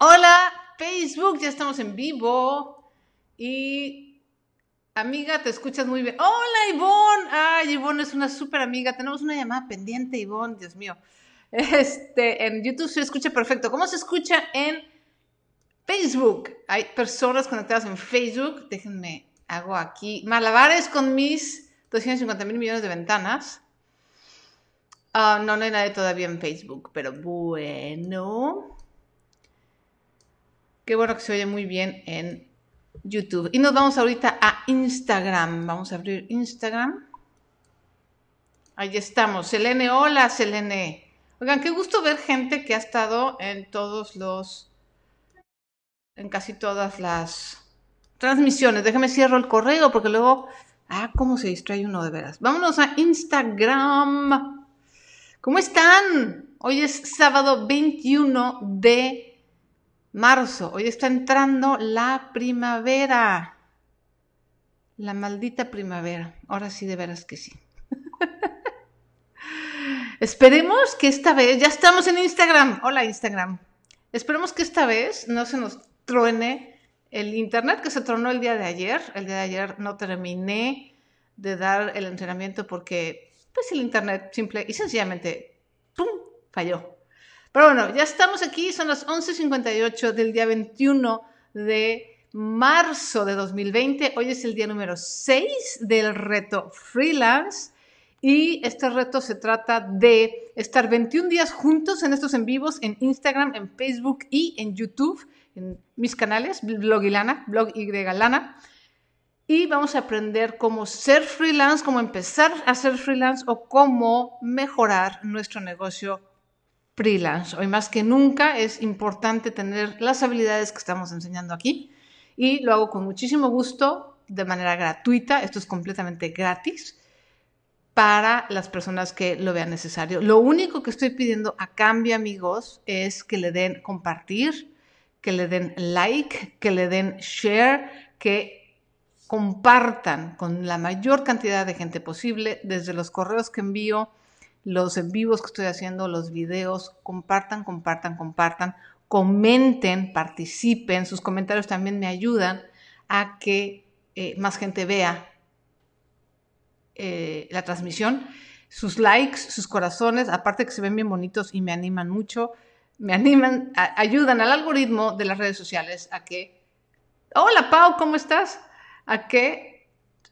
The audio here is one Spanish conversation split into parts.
Hola, Facebook, ya estamos en vivo. Y amiga, te escuchas muy bien. Hola, Ivonne. Ay, Ivonne es una súper amiga. Tenemos una llamada pendiente, Ivonne, Dios mío. Este, en YouTube se escucha perfecto. ¿Cómo se escucha en Facebook? Hay personas conectadas en Facebook. Déjenme, hago aquí malabares con mis 250 mil millones de ventanas. Ah, no, no hay nadie todavía en Facebook, pero bueno. Qué bueno que se oye muy bien en YouTube. Y nos vamos ahorita a Instagram. Vamos a abrir Instagram. Ahí estamos. Selene, hola Selene. Oigan, qué gusto ver gente que ha estado en todos los, en casi todas las transmisiones. Déjame cierro el correo porque luego, ah, cómo se distrae uno de veras. Vámonos a Instagram. ¿Cómo están? Hoy es sábado 21 de Marzo, hoy está entrando la primavera. La maldita primavera. Ahora sí, de veras que sí. Esperemos que esta vez, ya estamos en Instagram. Hola Instagram. Esperemos que esta vez no se nos truene el internet que se tronó el día de ayer. El día de ayer no terminé de dar el entrenamiento porque pues el internet simple y sencillamente ¡pum! falló. Pero bueno, ya estamos aquí, son las 11.58 del día 21 de marzo de 2020. Hoy es el día número 6 del reto freelance. Y este reto se trata de estar 21 días juntos en estos en vivos en Instagram, en Facebook y en YouTube, en mis canales, Blog y Lana, Blog Y Lana. Y vamos a aprender cómo ser freelance, cómo empezar a ser freelance o cómo mejorar nuestro negocio freelance. Hoy más que nunca es importante tener las habilidades que estamos enseñando aquí y lo hago con muchísimo gusto de manera gratuita. Esto es completamente gratis para las personas que lo vean necesario. Lo único que estoy pidiendo a cambio, amigos, es que le den compartir, que le den like, que le den share, que compartan con la mayor cantidad de gente posible desde los correos que envío los en vivos que estoy haciendo, los videos, compartan, compartan, compartan, comenten, participen, sus comentarios también me ayudan a que eh, más gente vea eh, la transmisión. Sus likes, sus corazones, aparte que se ven bien bonitos y me animan mucho, me animan, ayudan al algoritmo de las redes sociales a que, hola Pau, ¿cómo estás? A que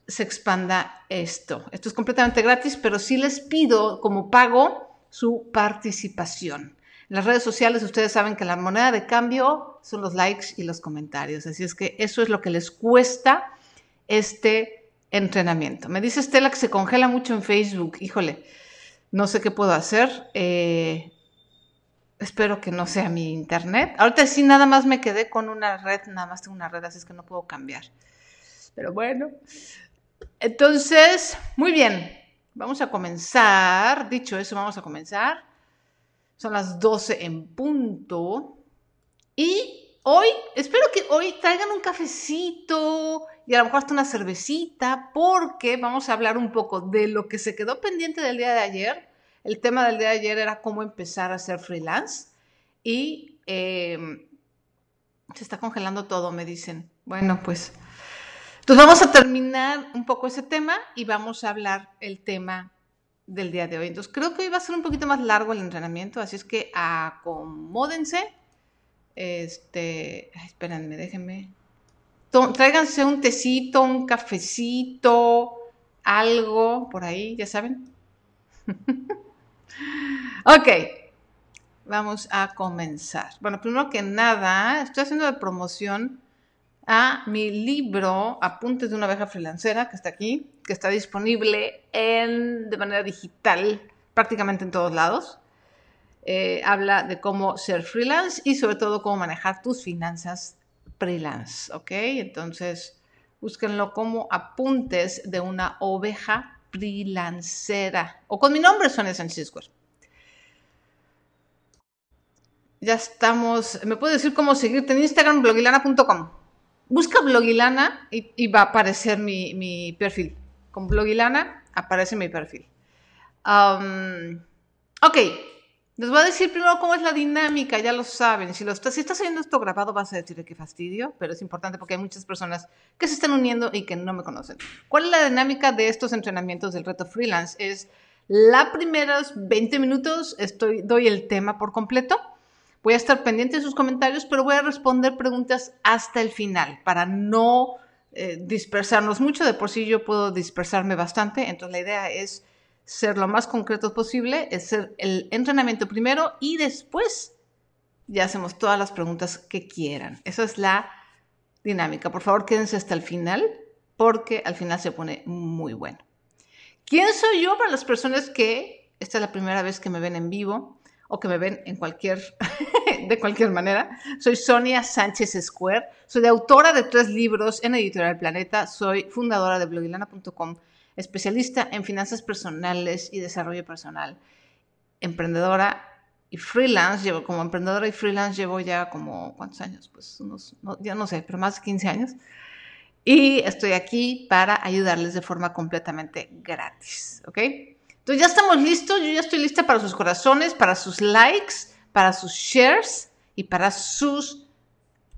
se expanda esto. Esto es completamente gratis, pero sí les pido como pago su participación. En las redes sociales ustedes saben que la moneda de cambio son los likes y los comentarios, así es que eso es lo que les cuesta este entrenamiento. Me dice Estela que se congela mucho en Facebook, híjole, no sé qué puedo hacer. Eh, espero que no sea mi internet. Ahorita sí nada más me quedé con una red, nada más tengo una red, así es que no puedo cambiar. Pero bueno, entonces, muy bien, vamos a comenzar. Dicho eso, vamos a comenzar. Son las 12 en punto. Y hoy, espero que hoy traigan un cafecito y a lo mejor hasta una cervecita, porque vamos a hablar un poco de lo que se quedó pendiente del día de ayer. El tema del día de ayer era cómo empezar a ser freelance. Y em, se está congelando todo, me dicen. Bueno, pues entonces vamos a terminar un poco ese tema y vamos a hablar el tema del día de hoy. Entonces creo que hoy va a ser un poquito más largo el entrenamiento, así es que acomódense. Este, espérenme, déjenme. Tráiganse un tecito, un cafecito, algo por ahí, ya saben. ok, vamos a comenzar. Bueno, primero que nada, estoy haciendo de promoción a mi libro Apuntes de una abeja freelancera, que está aquí, que está disponible en, de manera digital prácticamente en todos lados. Eh, habla de cómo ser freelance y sobre todo cómo manejar tus finanzas freelance, ¿ok? Entonces, búsquenlo como Apuntes de una oveja freelancera o con mi nombre, Sonia Sánchez Ya estamos, me puedes decir cómo seguirte en Instagram, blogilana.com busca Blogilana y, va a aparecer mi, perfil. Con Blogilana aparece mi perfil. ok, Les voy a decir primero cómo es la dinámica, ya lo saben. Si, lo si estás oyendo esto grabado, vas a decir qué fastidio, pero es importante porque hay muchas personas que se están uniendo y que no me conocen. ¿Cuál es la dinámica de estos entrenamientos del reto freelance? Es la primeros 20 minutos, estoy, doy el tema por completo. Voy a estar pendiente de sus comentarios, pero voy a responder preguntas hasta el final para no eh, dispersarnos mucho. De por sí yo puedo dispersarme bastante, entonces la idea es ser lo más concreto posible, es ser el entrenamiento primero y después ya hacemos todas las preguntas que quieran. Esa es la dinámica. Por favor, quédense hasta el final porque al final se pone muy bueno. ¿Quién soy yo para las personas que esta es la primera vez que me ven en vivo o que me ven en cualquier, de cualquier manera? Soy Sonia Sánchez Square, soy autora de tres libros en Editorial Planeta, soy fundadora de blogilana.com especialista en finanzas personales y desarrollo personal, emprendedora y freelance, llevo como emprendedora y freelance llevo ya como, ¿cuántos años? Pues unos, ya no sé, pero más de 15 años. Y estoy aquí para ayudarles de forma completamente gratis, ¿ok? Entonces ya estamos listos, yo ya estoy lista para sus corazones, para sus likes, para sus shares y para sus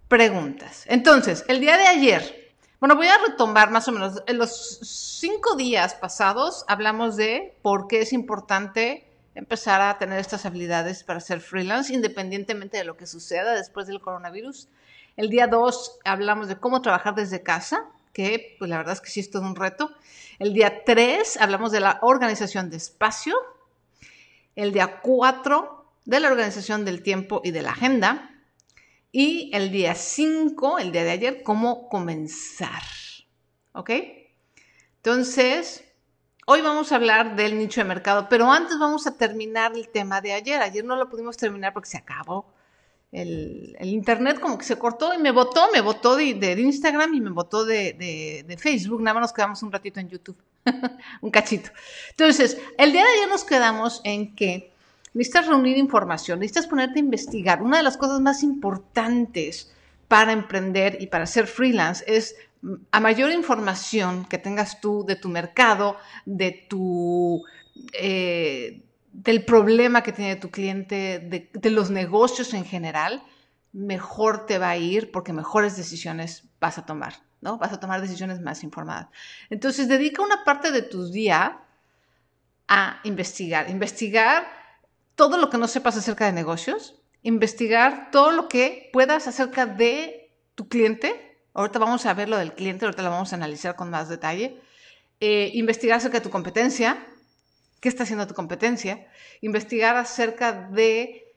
preguntas. Entonces, el día de ayer bueno, voy a retomar más o menos. En los cinco días pasados hablamos de por qué es importante empezar a tener estas habilidades para ser freelance, independientemente de lo que suceda después del coronavirus. El día dos hablamos de cómo trabajar desde casa, que pues la verdad es que sí es todo un reto. El día tres hablamos de la organización de espacio. El día cuatro de la organización del tiempo y de la agenda. Y el día 5, el día de ayer, cómo comenzar. ¿Ok? Entonces, hoy vamos a hablar del nicho de mercado, pero antes vamos a terminar el tema de ayer. Ayer no lo pudimos terminar porque se acabó. El, internet como que se cortó y me votó, me votó de, Instagram y me votó de, de, Facebook. Nada más nos quedamos un ratito en YouTube, un cachito. Entonces, el día de ayer nos quedamos en que necesitas reunir información, necesitas ponerte a investigar. Una de las cosas más importantes para emprender y para ser freelance es mm, a mayor información que tengas tú de tu mercado, de tu, eh, del problema que tiene tu cliente, de, los negocios en general, mejor te va a ir porque mejores decisiones vas a tomar, ¿no? Vas a tomar decisiones más informadas. Entonces, dedica una parte de tu día a investigar. Investigar todo lo que no sepas acerca de negocios, investigar todo lo que puedas acerca de tu cliente. Ahorita vamos a ver lo del cliente, ahorita lo vamos a analizar con más detalle. Eh, investigar acerca de tu competencia, qué está haciendo tu competencia. Investigar acerca de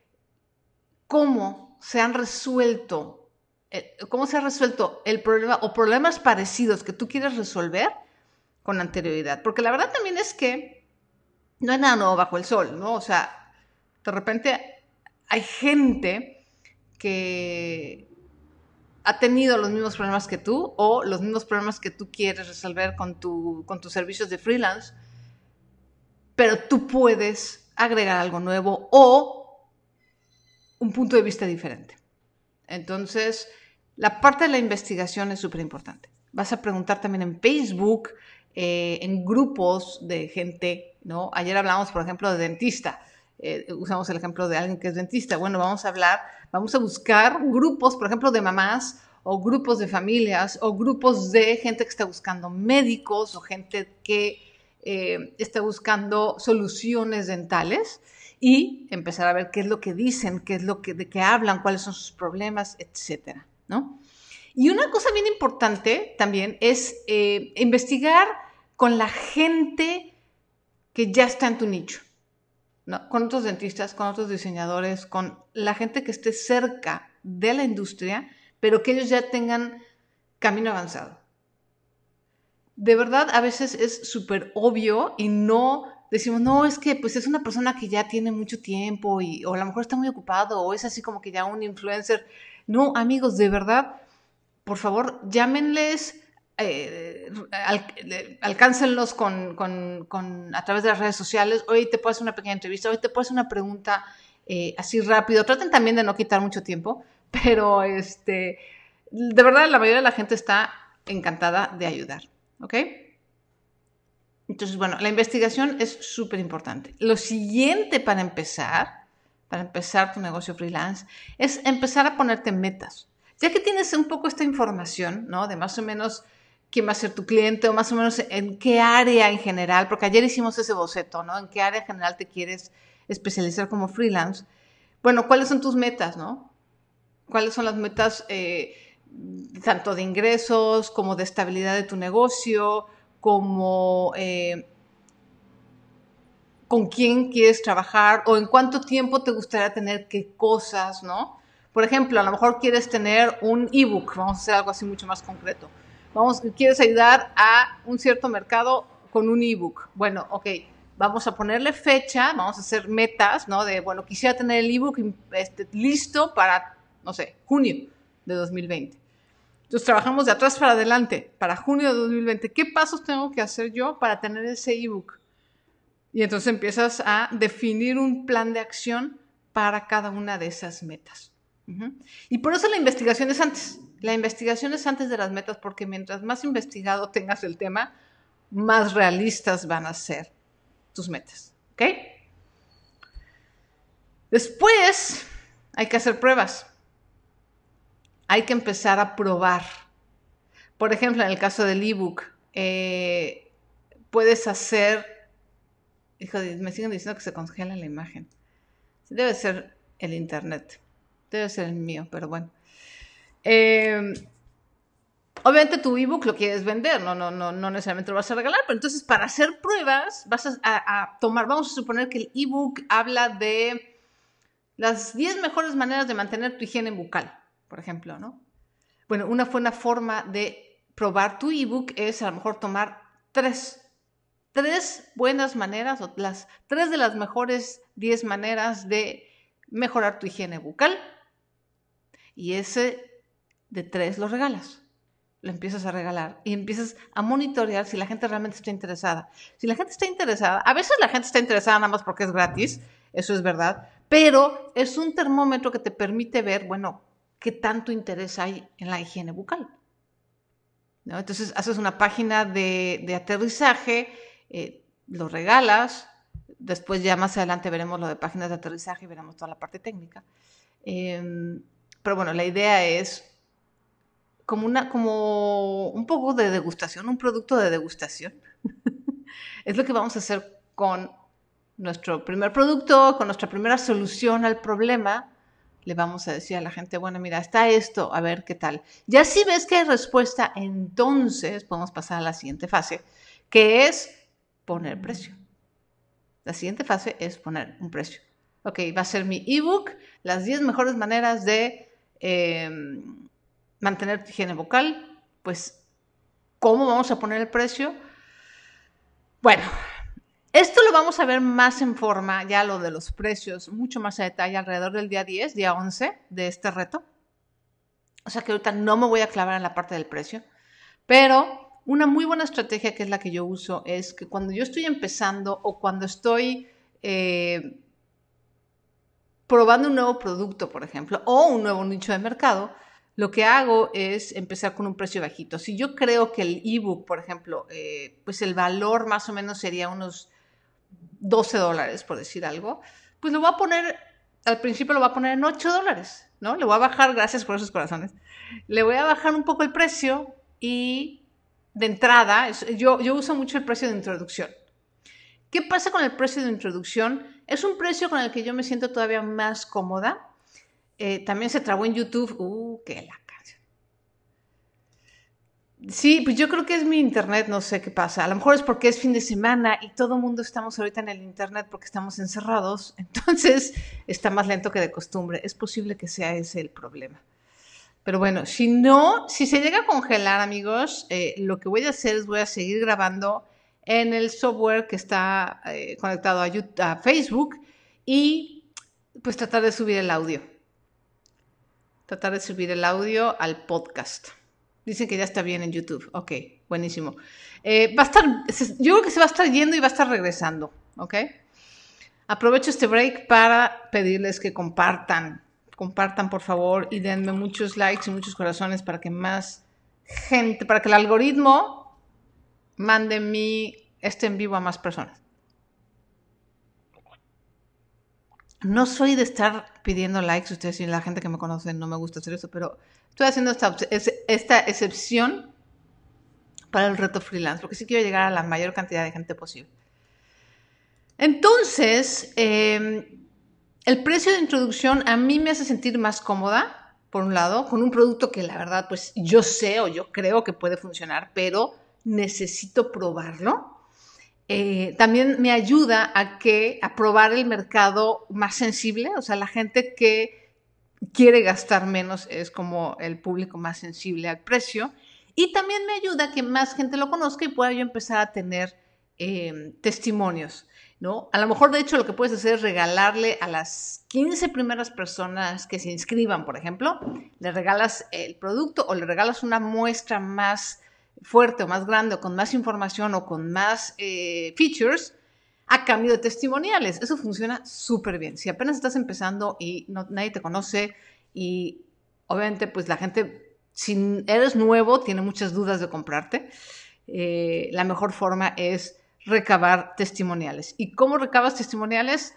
cómo se han resuelto, eh, cómo se ha resuelto el problema o problemas parecidos que tú quieres resolver con anterioridad. Porque la verdad también es que no hay nada nuevo bajo el sol, ¿no? O sea, de repente hay gente que ha tenido los mismos problemas que tú o los mismos problemas que tú quieres resolver con, tu, con tus servicios de freelance, pero tú puedes agregar algo nuevo o un punto de vista diferente. Entonces, la parte de la investigación es súper importante. Vas a preguntar también en Facebook, eh, en grupos de gente, ¿no? Ayer hablamos, por ejemplo, de dentista eh, usamos el ejemplo de alguien que es dentista. Bueno, vamos a hablar, vamos a buscar grupos, por ejemplo, de mamás o grupos de familias o grupos de gente que está buscando médicos o gente que eh, está buscando soluciones dentales y empezar a ver qué es lo que dicen, qué es lo que, de qué hablan, cuáles son sus problemas, etcétera, ¿no? Y una cosa bien importante también es eh, investigar con la gente que ya está en tu nicho con otros dentistas, con otros diseñadores, con la gente que esté cerca de la industria, pero que ellos ya tengan camino avanzado. De verdad, a veces es súper obvio y no decimos, no, es que pues es una persona que ya tiene mucho tiempo y, o a lo mejor está muy ocupado o es así como que ya un influencer. No, amigos, de verdad, por favor, llámenles, eh, alcáncenlos con, a través de las redes sociales. Hoy te puedo hacer una pequeña entrevista, hoy te puedo hacer una pregunta eh, así rápido. Traten también de no quitar mucho tiempo, pero este, de verdad la mayoría de la gente está encantada de ayudar. ¿Ok? Entonces, bueno, la investigación es súper importante. Lo siguiente para empezar, para empezar tu negocio freelance es empezar a ponerte metas. Ya que tienes un poco esta información, ¿no? De más o menos quién va a ser tu cliente o más o menos en qué área en general, porque ayer hicimos ese boceto, ¿no? En qué área en general te quieres especializar como freelance. Bueno, ¿cuáles son tus metas, no? ¿Cuáles son las metas eh, tanto de ingresos como de estabilidad de tu negocio, como eh, con quién quieres trabajar o en cuánto tiempo te gustaría tener qué cosas, ¿no? Por ejemplo, a lo mejor quieres tener un ebook, vamos a hacer algo así mucho más concreto. Vamos, quieres ayudar a un cierto mercado con un ebook. Bueno, ok, vamos a ponerle fecha, vamos a hacer metas, ¿no? De, bueno, quisiera tener el ebook este, listo para, no sé, junio de 2020. Entonces trabajamos de atrás para adelante, para junio de 2020. ¿Qué pasos tengo que hacer yo para tener ese ebook? Y entonces empiezas a definir un plan de acción para cada una de esas metas. Y por eso la investigación es antes. La investigación es antes de las metas porque mientras más investigado tengas el tema, más realistas van a ser tus metas. ¿Ok? Después hay que hacer pruebas. Hay que empezar a probar. Por ejemplo, en el caso del ebook, eh, puedes hacer. Hijo, me siguen diciendo que se congela la imagen. Debe ser el internet. Debe ser el mío, pero bueno. Eh, obviamente tu ebook lo quieres vender, no, no, no, no necesariamente lo vas a regalar, pero entonces para hacer pruebas vas a, tomar, vamos a suponer que el ebook habla de las 10 mejores maneras de mantener tu higiene bucal, por ejemplo, ¿no? Bueno, una buena forma de probar tu ebook es a lo mejor tomar tres, tres buenas maneras o las tres de las mejores 10 maneras de mejorar tu higiene bucal y ese de tres lo regalas. Lo empiezas a regalar y empiezas a monitorear si la gente realmente está interesada. Si la gente está interesada, a veces la gente está interesada nada más porque es gratis, eso es verdad, pero es un termómetro que te permite ver, bueno, qué tanto interés hay en la higiene bucal. Entonces haces una página de, aterrizaje, eh, lo regalas, después ya más adelante veremos lo de páginas de aterrizaje y veremos toda la parte técnica. Em, pero bueno, la idea es como, una, como un poco de degustación, un producto de degustación. es lo que vamos a hacer con nuestro primer producto, con nuestra primera solución al problema. Le vamos a decir a la gente, bueno, mira, está esto, a ver qué tal. Ya si ves que hay respuesta, entonces podemos pasar a la siguiente fase, que es poner precio. La siguiente fase es poner un precio. Ok, va a ser mi ebook, las 10 mejores maneras de Em, mantener tu higiene vocal, pues, ¿cómo vamos a poner el precio? Bueno, esto lo vamos a ver más en forma, ya lo de los precios, mucho más a detalle alrededor del día 10, día 11 de este reto. O sea que ahorita no me voy a clavar en la parte del precio, pero una muy buena estrategia que es la que yo uso es que cuando yo estoy empezando o cuando estoy eh, probando un nuevo producto, por ejemplo, o un nuevo nicho de mercado, lo que hago es empezar con un precio bajito. Si yo creo que el ebook, por ejemplo, eh, pues el valor más o menos sería unos 12 dólares, por decir algo, pues lo voy a poner, al principio lo voy a poner en 8 dólares, ¿no? Le voy a bajar, gracias por esos corazones, le voy a bajar un poco el precio y de entrada, yo, yo uso mucho el precio de introducción. ¿Qué pasa con el precio de introducción? Es un precio con el que yo me siento todavía más cómoda. Eh, también se trabó en YouTube. Uh, qué la. Sí, pues yo creo que es mi internet, no sé qué pasa. A lo mejor es porque es fin de semana y todo el mundo estamos ahorita en el internet porque estamos encerrados. Entonces está más lento que de costumbre. Es posible que sea ese el problema. Pero bueno, si no, si se llega a congelar, amigos, eh, lo que voy a hacer es voy a seguir grabando en el software que está eh, conectado a, Facebook y pues tratar de subir el audio. Tratar de subir el audio al podcast. Dicen que ya está bien en YouTube. Ok, buenísimo. Eh, va a estar, yo creo que se va a estar yendo y va a estar regresando. Ok. Aprovecho este break para pedirles que compartan. Compartan, por favor, y denme muchos likes y muchos corazones para que más gente, para que el algoritmo mande mi este en vivo a más personas. No soy de estar pidiendo likes, ustedes y la gente que me conoce no me gusta hacer eso, pero estoy haciendo esta, esta excepción para el reto freelance, porque sí quiero llegar a la mayor cantidad de gente posible. Entonces, em, el precio de introducción a mí me hace sentir más cómoda, por un lado, con un producto que la verdad, pues yo sé o yo creo que puede funcionar, pero necesito probarlo. Eh, también me ayuda a que a probar el mercado más sensible, o sea, la gente que quiere gastar menos es como el público más sensible al precio. Y también me ayuda a que más gente lo conozca y pueda yo empezar a tener em, testimonios. ¿No? A lo mejor, de hecho, lo que puedes hacer es regalarle a las 15 primeras personas que se inscriban, por ejemplo, le regalas el producto o le regalas una muestra más fuerte o más grande o con más información o con más eh, features a cambio de testimoniales. Eso funciona súper bien. Si apenas estás empezando y nadie te conoce y obviamente pues la gente, si eres nuevo, tiene muchas dudas de comprarte, eh, la mejor forma es recabar testimoniales. ¿Y cómo recabas testimoniales?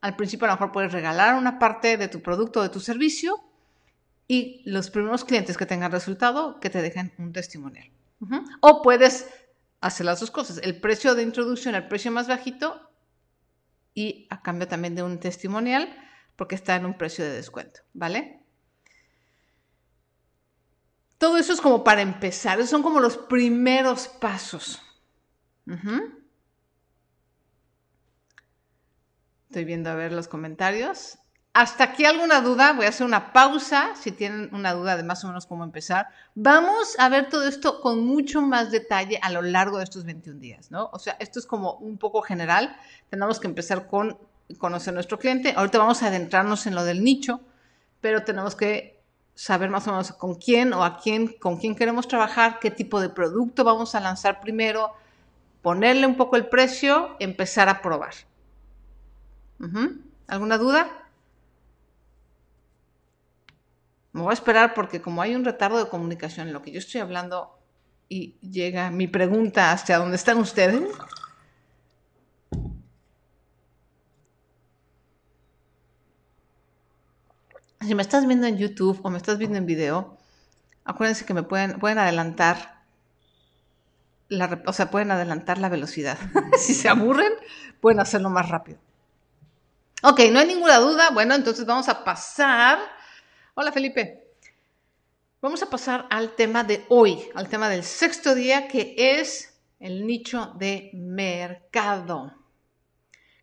Al principio a lo mejor puedes regalar una parte de tu producto o de tu servicio y los primeros clientes que tengan resultado que te dejen un testimonial. O puedes hacer las dos cosas, el precio de introducción, el precio más bajito y a cambio también de un testimonial porque está en un precio de descuento, ¿vale? Todo eso es como para empezar, son como los primeros pasos. Estoy viendo a ver los comentarios. Hasta aquí alguna duda, voy a hacer una pausa, si tienen una duda de más o menos cómo empezar. Vamos a ver todo esto con mucho más detalle a lo largo de estos 21 días, ¿no? O sea, esto es como un poco general. Tenemos que empezar con conocer nuestro cliente. Ahorita vamos a adentrarnos en lo del nicho, pero tenemos que saber más o menos con quién o a quién, con quién queremos trabajar, qué tipo de producto vamos a lanzar primero, ponerle un poco el precio, empezar a probar. ¿Alguna duda? Me voy a esperar porque como hay un retardo de comunicación en lo que yo estoy hablando y llega mi pregunta hasta dónde están ustedes. Si me estás viendo en YouTube o me estás viendo en video, acuérdense que me pueden, pueden adelantar la, o sea, pueden adelantar la velocidad. si se aburren, pueden hacerlo más rápido. Ok, no hay ninguna duda. Bueno, entonces vamos a pasar Hola Felipe. Vamos a pasar al tema de hoy, al tema del sexto día, que es el nicho de mercado.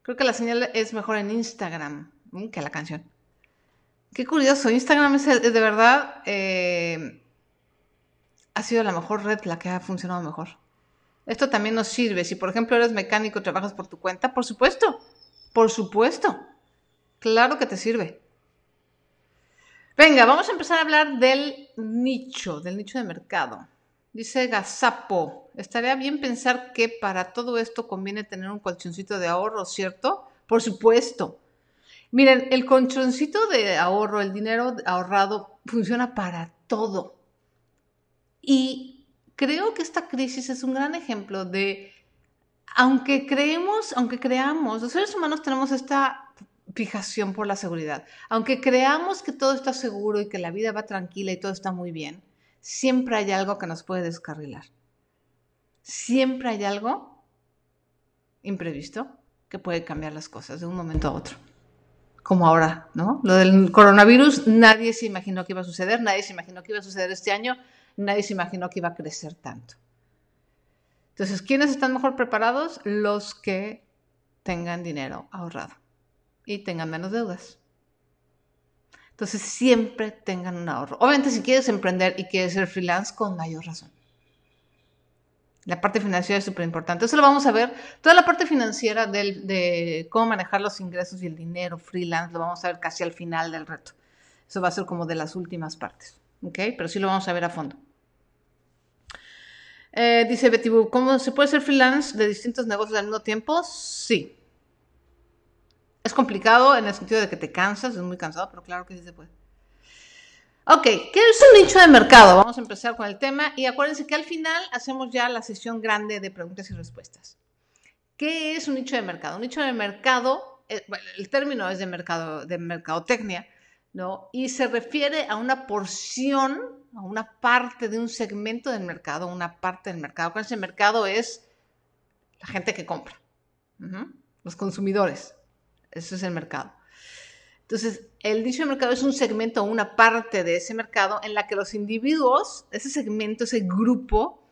Creo que la señal es mejor en Instagram mm, que la canción. Qué curioso, Instagram es, de verdad, eh, ha sido la mejor red, la que ha funcionado mejor. Esto también nos sirve. Si, por ejemplo, eres mecánico y trabajas por tu cuenta, por supuesto, por supuesto. Claro que te sirve. Venga, vamos a empezar a hablar del nicho, del nicho de mercado. Dice Gazapo, estaría bien pensar que para todo esto conviene tener un colchoncito de ahorro, ¿cierto? Por supuesto. Miren, el colchoncito de ahorro, el dinero ahorrado, funciona para todo. Y creo que esta crisis es un gran ejemplo de, aunque creemos, aunque creamos, los seres humanos tenemos esta fijación por la seguridad. Aunque creamos que todo está seguro y que la vida va tranquila y todo está muy bien, siempre hay algo que nos puede descarrilar. Siempre hay algo imprevisto que puede cambiar las cosas de un momento a otro. Como ahora, ¿no? Lo del coronavirus, nadie se imaginó que iba a suceder, nadie se imaginó que iba a suceder este año, nadie se imaginó que iba a crecer tanto. Entonces, ¿quiénes están mejor preparados? Los que tengan dinero ahorrado y tengan menos deudas. Entonces siempre tengan un ahorro. Obviamente si quieres emprender y quieres ser freelance, con mayor razón. La parte financiera es súper importante. Eso lo vamos a ver. Toda la parte financiera de cómo manejar los ingresos y el dinero freelance lo vamos a ver casi al final del reto. Eso va a ser como de las últimas partes. ¿Ok? Pero sí lo vamos a ver a fondo. Eh, dice Betty ¿cómo se puede ser freelance de distintos negocios al mismo tiempo? Sí. Es complicado en el sentido de que te cansas, es muy cansado, pero claro que sí se puede. Ok, ¿qué es un nicho de mercado? Vamos a empezar con el tema y acuérdense que al final hacemos ya la sesión grande de preguntas y respuestas. ¿Qué es un nicho de mercado? Un nicho de mercado eh, el término es de, mercado, de mercadotecnia, ¿no? Y se refiere a una porción, a una parte de un segmento del mercado, una parte del mercado. Ese mercado es la gente que compra, los consumidores. Eso es el mercado. Entonces, el dicho de mercado es un segmento o una parte de ese mercado en la que los individuos, ese segmento, ese grupo,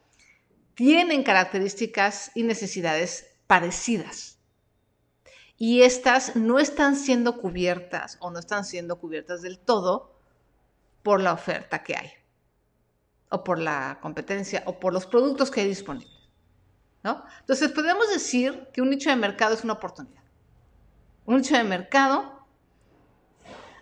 tienen características y necesidades parecidas. Y estas no están siendo cubiertas o no están siendo cubiertas del todo por la oferta que hay, o por la competencia, o por los productos que hay disponibles. ¿no? Entonces, podemos decir que un nicho de mercado es una oportunidad. Un nicho de mercado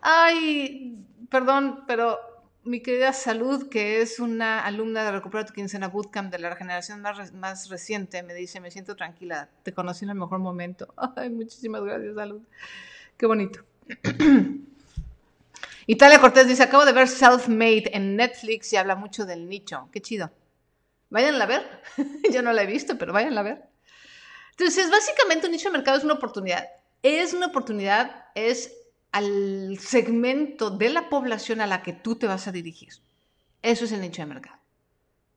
Ay, perdón, pero mi querida Salud, que es una alumna de Recupera tu Quincena Bootcamp de la generación más, más reciente, me dice, me siento tranquila, te conocí en el mejor momento. Ay, muchísimas gracias, Salud. Qué bonito. Italia Cortés dice, acabo de ver Self-Made en Netflix y habla mucho del nicho. Qué chido. Váyanla a ver. Yo no la he visto, pero váyanla a ver. Entonces, básicamente un nicho de mercado es una oportunidad. Es una oportunidad, es al segmento de la población a la que tú te vas a dirigir. Eso es el nicho de mercado.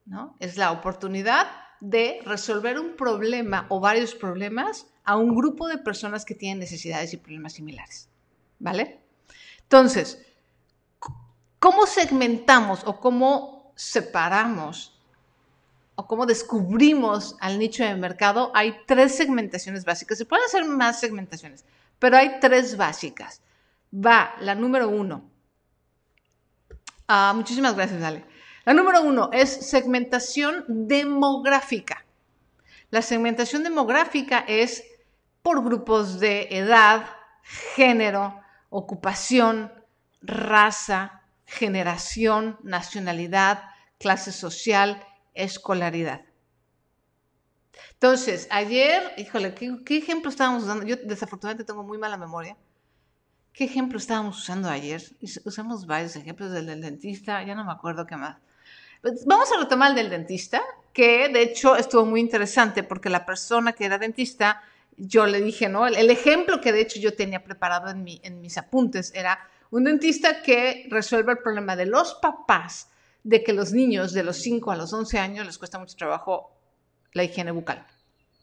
¿no? Es la oportunidad de resolver un problema o varios problemas a un grupo de personas que tienen necesidades y problemas similares. ¿Vale? Entonces, ¿cómo segmentamos o cómo separamos o cómo descubrimos al nicho de mercado? Hay tres segmentaciones básicas. Se pueden hacer más segmentaciones, pero hay tres básicas va la número uno. Ah, muchísimas gracias, Ale. La número uno es segmentación demográfica. La segmentación demográfica es por grupos de edad, género, ocupación, raza, generación, nacionalidad, clase social, escolaridad. Entonces, ayer, híjole, ¿qué, qué ejemplo estábamos usando? Yo desafortunadamente tengo muy mala memoria. ¿Qué ejemplo estábamos usando ayer? Usamos varios ejemplos del, dentista, ya no me acuerdo qué más. Pues, vamos a retomar el del dentista, que de hecho estuvo muy interesante porque la persona que era dentista, yo le dije, ¿no? El, ejemplo que de hecho yo tenía preparado en mis apuntes era un dentista que resuelve el problema de los papás de que los niños de los 5 a los 11 años les cuesta mucho trabajo la higiene bucal,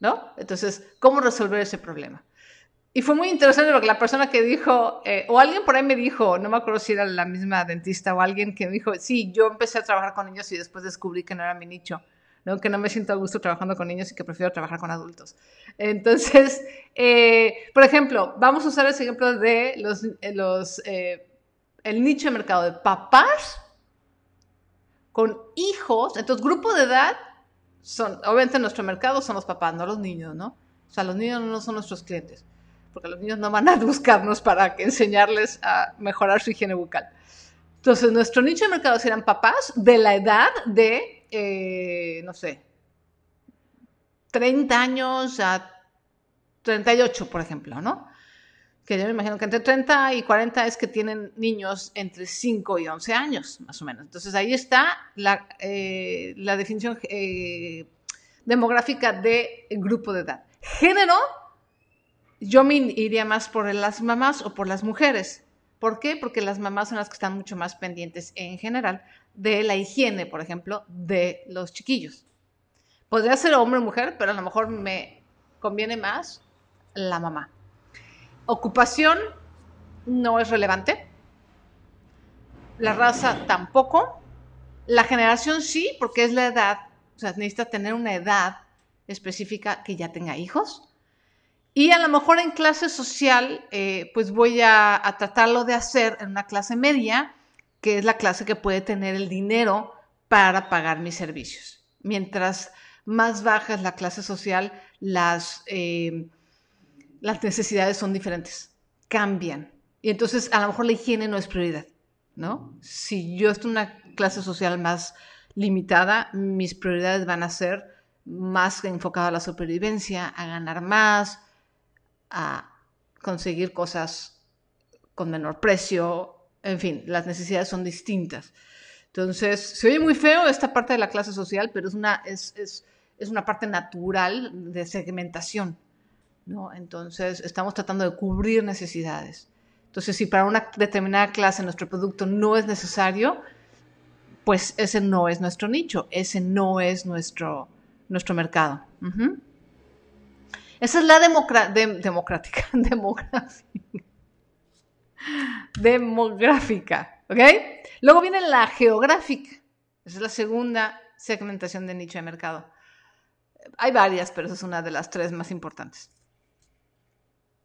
¿no? Entonces, ¿cómo resolver ese problema? Y fue muy interesante porque la persona que dijo, eh, o alguien por ahí me dijo, no me acuerdo si era la misma dentista o alguien que me dijo, sí, yo empecé a trabajar con niños y después descubrí que no era mi nicho, ¿no? que no me siento a gusto trabajando con niños y que prefiero trabajar con adultos. Entonces, eh, por ejemplo, vamos a usar ese ejemplo de los, eh, el nicho de mercado de papás con hijos. Entonces, grupo de edad, son, obviamente nuestro mercado son los papás, no los niños, ¿no? O sea, los niños no son nuestros clientes porque los niños no van a buscarnos para que enseñarles a mejorar su higiene bucal. Entonces, nuestro nicho de mercado serán papás de la edad de, eh, no sé, 30 años a 38, por ejemplo, ¿no? Que yo me imagino que entre 30 y 40 es que tienen niños entre 5 y 11 años, más o menos. Entonces, ahí está la, eh, la definición eh, demográfica de grupo de edad. Género yo me iría más por las mamás o por las mujeres. ¿Por qué? Porque las mamás son las que están mucho más pendientes en general de la higiene, por ejemplo, de los chiquillos. Podría ser hombre o mujer, pero a lo mejor me conviene más la mamá. Ocupación no es relevante. La raza tampoco. La generación sí, porque es la edad. O sea, necesita tener una edad específica que ya tenga hijos y a lo mejor en clase social, eh, pues voy a, tratarlo de hacer en una clase media, que es la clase que puede tener el dinero para pagar mis servicios. Mientras más baja es la clase social, las, eh, las necesidades son diferentes, cambian. Y entonces a lo mejor la higiene no es prioridad, ¿no? Si yo estoy en una clase social más limitada, mis prioridades van a ser más enfocadas a la supervivencia, a ganar más, a conseguir cosas con menor precio, en fin, las necesidades son distintas. Entonces, se oye muy feo esta parte de la clase social, pero es una, es, es, es una parte natural de segmentación. ¿No? Entonces, estamos tratando de cubrir necesidades. Entonces, si para una determinada clase nuestro producto no es necesario, pues ese no es nuestro nicho, ese no es nuestro, nuestro mercado. Esa es la democrática, demográfica. demográfica, ¿ok? Luego viene la geográfica. Esa es la segunda segmentación de nicho de mercado. Hay varias, pero esa es una de las tres más importantes.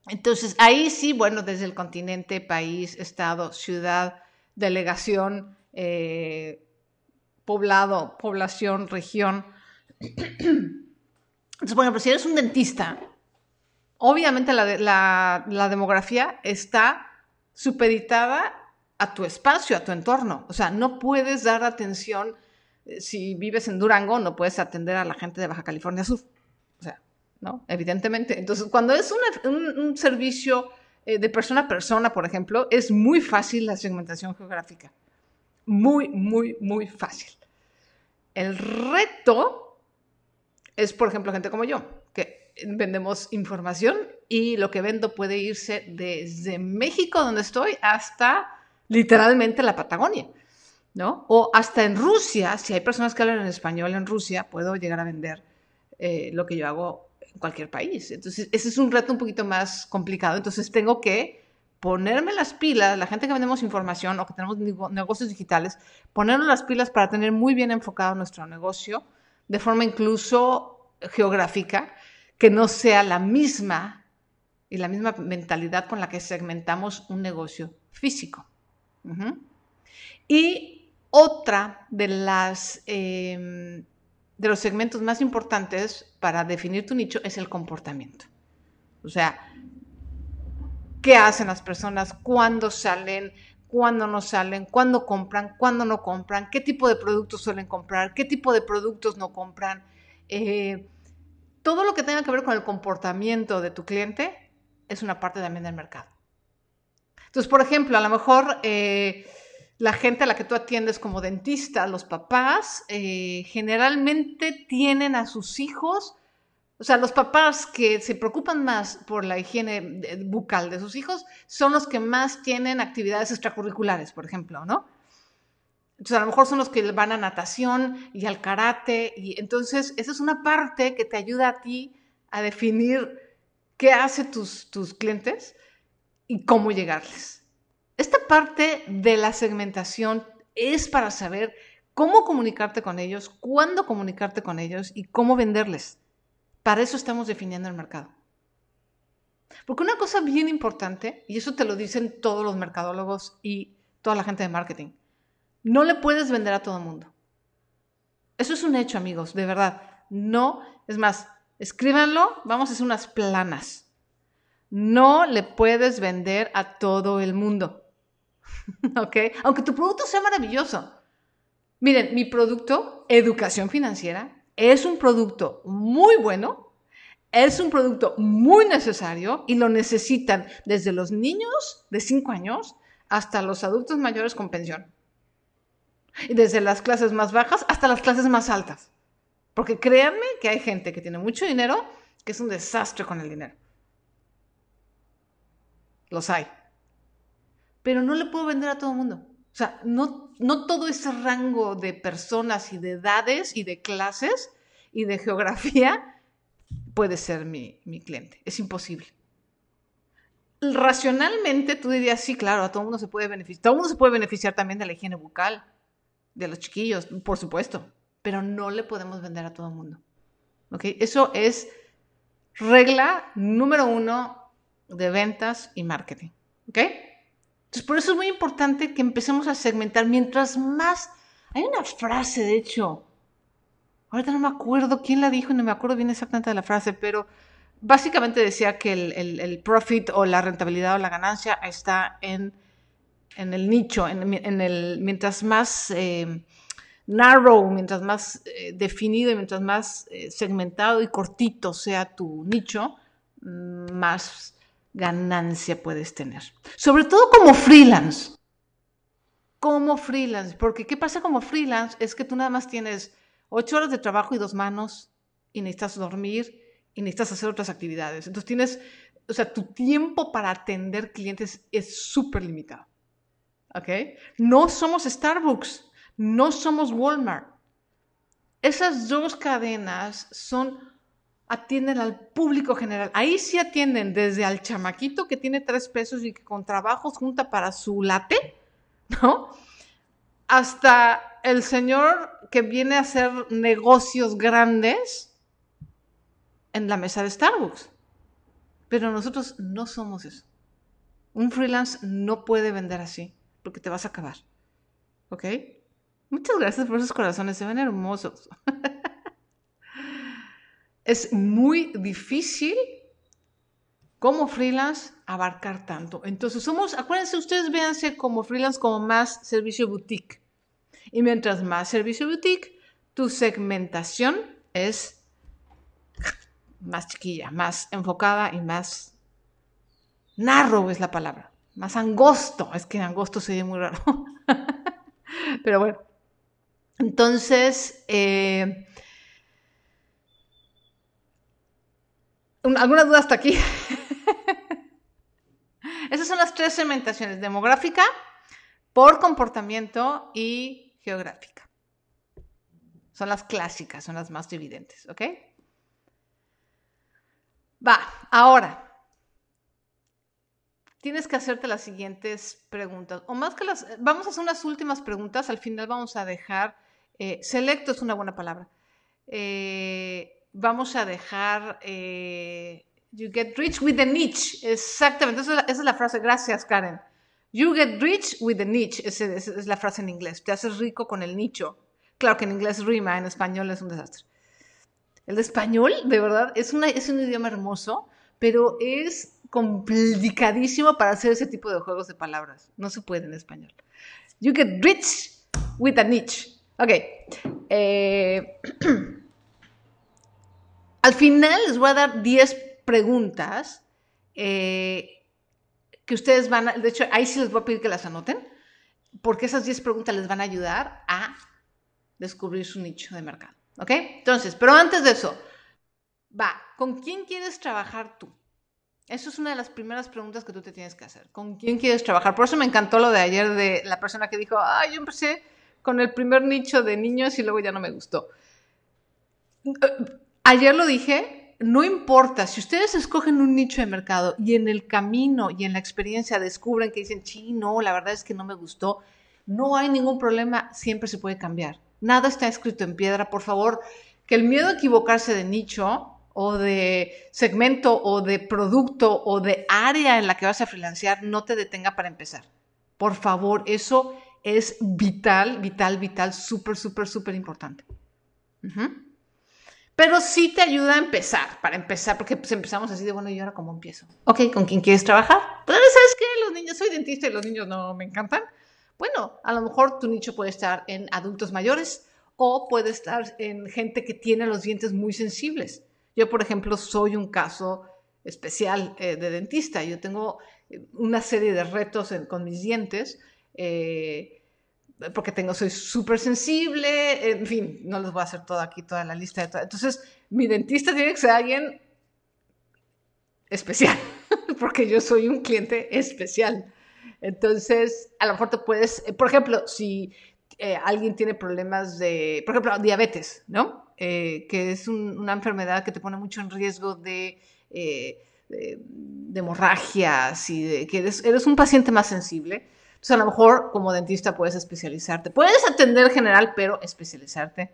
Entonces, ahí sí, bueno, desde el continente, país, estado, ciudad, delegación, eh, poblado, población, región. Entonces, bueno, si eres un dentista, obviamente la, la demografía está supeditada a tu espacio, a tu entorno. O sea, no puedes dar atención, eh, si vives en Durango, no puedes atender a la gente de Baja California Sur. ¿No? Evidentemente. Entonces, cuando es un, servicio eh, de persona a persona, por ejemplo, es muy fácil la segmentación geográfica. Muy, muy, muy fácil. El reto es, por ejemplo, gente como yo, que vendemos información y lo que vendo puede irse desde México, donde estoy, hasta literalmente la Patagonia, ¿no? O hasta en Rusia, si hay personas que hablan en español en Rusia, puedo llegar a vender eh, lo que yo hago cualquier país. Entonces, ese es un reto un poquito más complicado. Entonces, tengo que ponerme las pilas, la gente que vendemos información o que tenemos negocios digitales, ponernos las pilas para tener muy bien enfocado nuestro negocio, de forma incluso geográfica, que no sea la misma y la misma mentalidad con la que segmentamos un negocio físico. Y otra de las em, de los segmentos más importantes para definir tu nicho es el comportamiento. O sea, qué hacen las personas, cuándo salen, cuándo no salen, cuándo compran, cuándo no compran, qué tipo de productos suelen comprar, qué tipo de productos no compran. Eh, todo lo que tenga que ver con el comportamiento de tu cliente es una parte también del mercado. Entonces, por ejemplo, a lo mejor eh, la gente a la que tú atiendes como dentista, los papás, eh, generalmente tienen a sus hijos, o sea, los papás que se preocupan más por la higiene bucal de sus hijos son los que más tienen actividades extracurriculares, por ejemplo, ¿no? Entonces, a lo mejor son los que van a natación y al karate, y entonces esa es una parte que te ayuda a ti a definir qué hace tus, tus clientes y cómo llegarles. Esta parte de la segmentación es para saber cómo comunicarte con ellos, cuándo comunicarte con ellos y cómo venderles. Para eso estamos definiendo el mercado. Porque una cosa bien importante, y eso te lo dicen todos los mercadólogos y toda la gente de marketing, no le puedes vender a todo el mundo. Eso es un hecho, amigos, de verdad. No, es más, escríbanlo, vamos a hacer unas planas. No le puedes vender a todo el mundo. ¿Ok? Aunque tu producto sea maravilloso. Miren, mi producto, educación financiera, es un producto muy bueno, es un producto muy necesario y lo necesitan desde los niños de 5 años hasta los adultos mayores con pensión. Y desde las clases más bajas hasta las clases más altas. Porque créanme que hay gente que tiene mucho dinero que es un desastre con el dinero. Los hay. Pero no le puedo vender a todo el mundo. O sea, no, no todo ese rango de personas y de edades y de clases y de geografía puede ser mi, mi cliente. Es imposible. Racionalmente tú dirías, sí, claro, a todo el mundo se puede beneficiar. Todo el mundo se puede beneficiar también de la higiene bucal de los chiquillos, por supuesto, pero no le podemos vender a todo el mundo. ¿Ok? Eso es regla número uno de ventas y marketing. ¿Ok? Entonces, por eso es muy importante que empecemos a segmentar. Mientras más, hay una frase, de hecho, ahorita no me acuerdo quién la dijo no me acuerdo bien exactamente de la frase, pero básicamente decía que el profit o la rentabilidad o la ganancia está en en el nicho, en, el, mientras más eh, narrow, mientras más eh, definido y mientras más eh, segmentado y cortito sea tu nicho, mm, más ganancia puedes tener. Sobre todo como freelance. Como freelance, porque ¿qué pasa como freelance? Es que tú nada más tienes ocho horas de trabajo y dos manos y necesitas dormir y necesitas hacer otras actividades. Entonces tienes, o sea, tu tiempo para atender clientes es súper limitado. ¿Ok? No somos Starbucks, no somos Walmart. Esas dos cadenas son atienden al público general. Ahí sí atienden desde al chamaquito que tiene tres pesos y que con trabajos junta para su late, ¿no? Hasta el señor que viene a hacer negocios grandes en la mesa de Starbucks. Pero nosotros no somos eso. Un freelance no puede vender así, porque te vas a acabar. ¿Ok? Muchas gracias por esos corazones, se ven hermosos. es muy difícil como freelance abarcar tanto. Entonces somos, acuérdense, ustedes véanse como freelance como más servicio boutique. Y mientras más servicio boutique, tu segmentación es más chiquilla, más enfocada y más narrow es la palabra. Más angosto. Es que angosto se muy raro. Pero bueno. Entonces, eh, ¿Alguna duda hasta aquí? Esas son las tres segmentaciones, demográfica, por comportamiento y geográfica. Son las clásicas, son las más evidentes, ¿ok? Va, ahora. Tienes que hacerte las siguientes preguntas. O más que las. Vamos a hacer unas últimas preguntas. Al final vamos a dejar. Eh, selecto es una buena palabra. Eh, vamos a dejar eh, You get rich with the niche. Exactamente, esa es, la, frase. Gracias, Karen. You get rich with the niche. Esa es, la frase en inglés. Te haces rico con el nicho. Claro que en inglés rima, en español es un desastre. El español, de verdad, es, una, es un idioma hermoso, pero es complicadísimo para hacer ese tipo de juegos de palabras. No se puede en español. You get rich with a niche. Ok. Eh, Al final les voy a dar 10 preguntas eh, que ustedes van a, de hecho, ahí sí les voy a pedir que las anoten, porque esas 10 preguntas les van a ayudar a descubrir su nicho de mercado. ¿Ok? Entonces, pero antes de eso, va, ¿con quién quieres trabajar tú? Eso es una de las primeras preguntas que tú te tienes que hacer. ¿Con quién quieres trabajar? Por eso me encantó lo de ayer de la persona que dijo, ay, yo empecé con el primer nicho de niños y luego ya no me gustó. Ayer lo dije, no importa, si ustedes escogen un nicho de mercado y en el camino y en la experiencia descubren que dicen, sí, no, la verdad es que no me gustó, no hay ningún problema, siempre se puede cambiar. Nada está escrito en piedra, por favor, que el miedo a equivocarse de nicho o de segmento o de producto o de área en la que vas a freelancear no te detenga para empezar. Por favor, eso es vital, vital, vital, súper, súper, súper importante pero sí te ayuda a empezar, para empezar, porque pues empezamos así de, bueno, ¿y ahora cómo empiezo? Ok, ¿con quién quieres trabajar? Pero ¿sabes qué? Los niños, soy dentista y los niños no me encantan. Bueno, a lo mejor tu nicho puede estar en adultos mayores o puede estar en gente que tiene los dientes muy sensibles. Yo, por ejemplo, soy un caso especial eh, de dentista. Yo tengo eh, una serie de retos con mis dientes. Eh, porque tengo, soy súper sensible, en fin, no les voy a hacer todo aquí, toda la lista de todo. Entonces, mi dentista tiene que ser alguien especial, porque yo soy un cliente especial. Entonces, a lo mejor te puedes, eh, por ejemplo, si eh, alguien tiene problemas de, por ejemplo, diabetes, ¿no? Eh, que es una enfermedad que te pone mucho en riesgo de, de, hemorragias y de que eres un paciente más sensible entonces, a lo mejor como dentista puedes especializarte. Puedes atender general, pero especializarte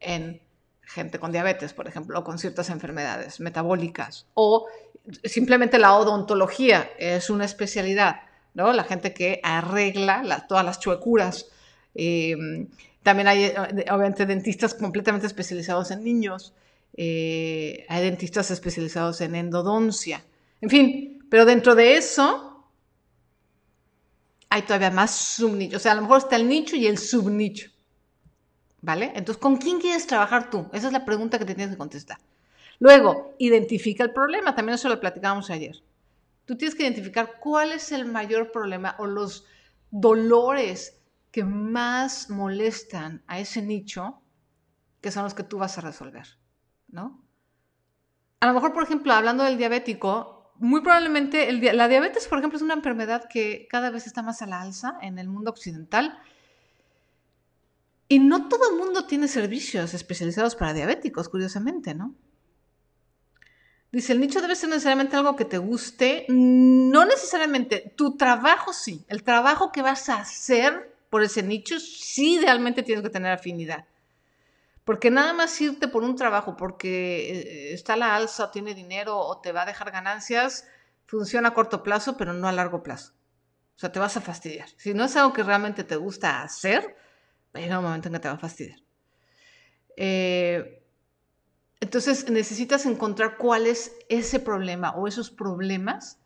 en gente con diabetes, por ejemplo, o con ciertas enfermedades metabólicas. O simplemente la odontología es una especialidad, ¿no? La gente que arregla todas las chuecuras. Em, también hay, obviamente, dentistas completamente especializados en niños. Eh, hay dentistas especializados en endodoncia. En fin, pero dentro de eso hay todavía más subnichos. O sea, a lo mejor está el nicho y el subnicho. ¿Vale? Entonces, ¿con quién quieres trabajar tú? Esa es la pregunta que te tienes que contestar. Luego, identifica el problema. También eso lo platicábamos ayer. Tú tienes que identificar cuál es el mayor problema o los dolores que más molestan a ese nicho, que son los que tú vas a resolver, ¿no? a lo mejor, por ejemplo, hablando del diabético, muy probablemente la diabetes, por ejemplo, es una enfermedad que cada vez está más a la alza en el mundo occidental. Y no todo el mundo tiene servicios especializados para diabéticos, curiosamente, ¿no? Dice, el nicho debe ser necesariamente algo que te guste. No necesariamente. Tu trabajo sí. El trabajo que vas a hacer por ese nicho, sí idealmente tienes que tener afinidad. Porque nada más irte por un trabajo porque eh, está la alza tiene dinero o te va a dejar ganancias, funciona a corto plazo, pero no a largo plazo. O sea, te vas a fastidiar. Si no es algo que realmente te gusta hacer, va a llegar un momento en que te va a fastidiar. Eh, entonces necesitas encontrar cuál es ese problema o esos problemas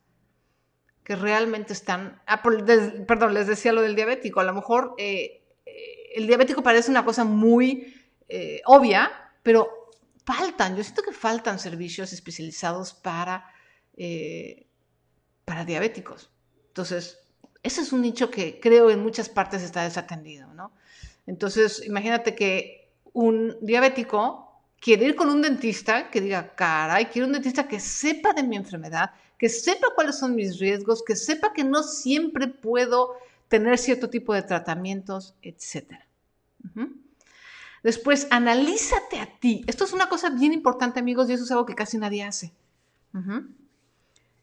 que realmente están... Ah, perdón, les decía lo del diabético. A lo mejor eh, el diabético parece una cosa muy eh, obvia, pero faltan, yo siento que faltan servicios especializados para, eh, para diabéticos. Entonces, ese es un nicho que creo en muchas partes está desatendido, ¿no? Entonces, imagínate que un diabético quiere ir con un dentista que diga, caray, quiero un dentista que sepa de mi enfermedad, que sepa cuáles son mis riesgos, que sepa que no siempre puedo tener cierto tipo de tratamientos, etc. Después, analízate a ti. Esto es una cosa bien importante, amigos, y eso es algo que casi nadie hace.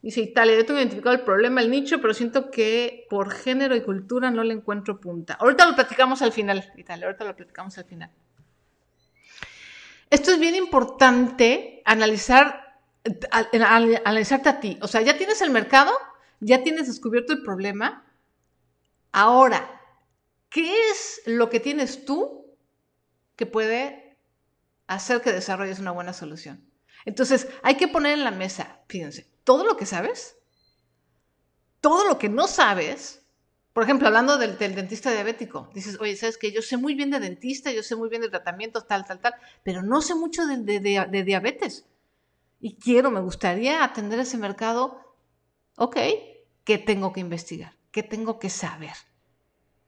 Dice Italia, yo tengo identificado el problema, el nicho, pero siento que por género y cultura no le encuentro punta. Ahorita lo platicamos al final, Italia, ahorita lo platicamos al final. Esto es bien importante analizar, analizarte a ti. O sea, ya tienes el mercado, ya tienes descubierto el problema. Ahora, ¿qué es lo que tienes tú que puede hacer que desarrolles una buena solución. Entonces, hay que poner en la mesa, fíjense, todo lo que sabes, todo lo que no sabes, por ejemplo, hablando del, dentista diabético, dices, oye, ¿sabes que Yo sé muy bien de dentista, yo sé muy bien de tratamientos, tal, tal, tal, pero no sé mucho de, de diabetes. Y quiero, me gustaría atender ese mercado. Ok, ¿qué tengo que investigar? ¿Qué tengo que saber?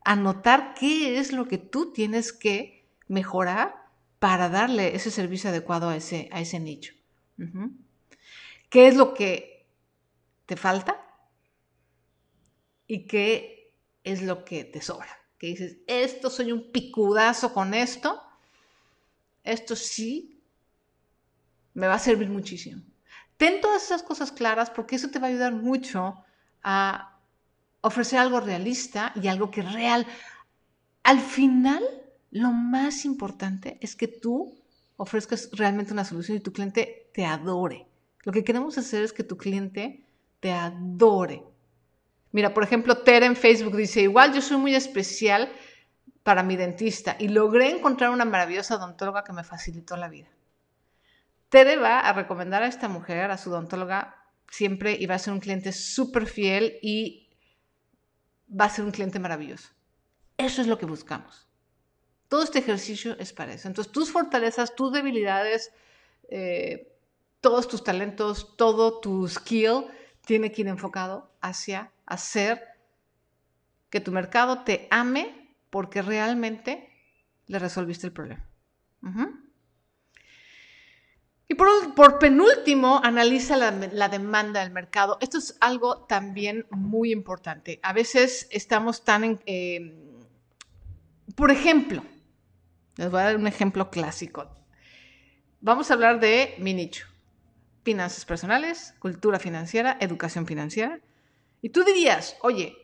Anotar qué es lo que tú tienes que mejorar para darle ese servicio adecuado a ese, a ese nicho. ¿Qué es lo que te falta? ¿Y qué es lo que te sobra? Que dices, esto soy un picudazo con esto, esto sí me va a servir muchísimo. Ten todas esas cosas claras porque eso te va a ayudar mucho a ofrecer algo realista y algo que real. Al final, lo más importante es que tú ofrezcas realmente una solución y tu cliente te adore. Lo que queremos hacer es que tu cliente te adore. Mira, por ejemplo, Tere en Facebook dice, igual yo soy muy especial para mi dentista y logré encontrar una maravillosa odontóloga que me facilitó la vida. Tere va a recomendar a esta mujer, a su odontóloga, siempre y va a ser un cliente súper fiel y va a ser un cliente maravilloso. Eso es lo que buscamos. Todo este ejercicio es para eso. Entonces, tus fortalezas, tus debilidades, eh, todos tus talentos, todo tu skill tiene que ir enfocado hacia hacer que tu mercado te ame porque realmente le resolviste el problema. Y por, penúltimo, analiza la, demanda del mercado. Esto es algo también muy importante. A veces estamos tan en... Eh, por ejemplo, les voy a dar un ejemplo clásico. Vamos a hablar de mi nicho. Finanzas personales, cultura financiera, educación financiera. Y tú dirías, oye,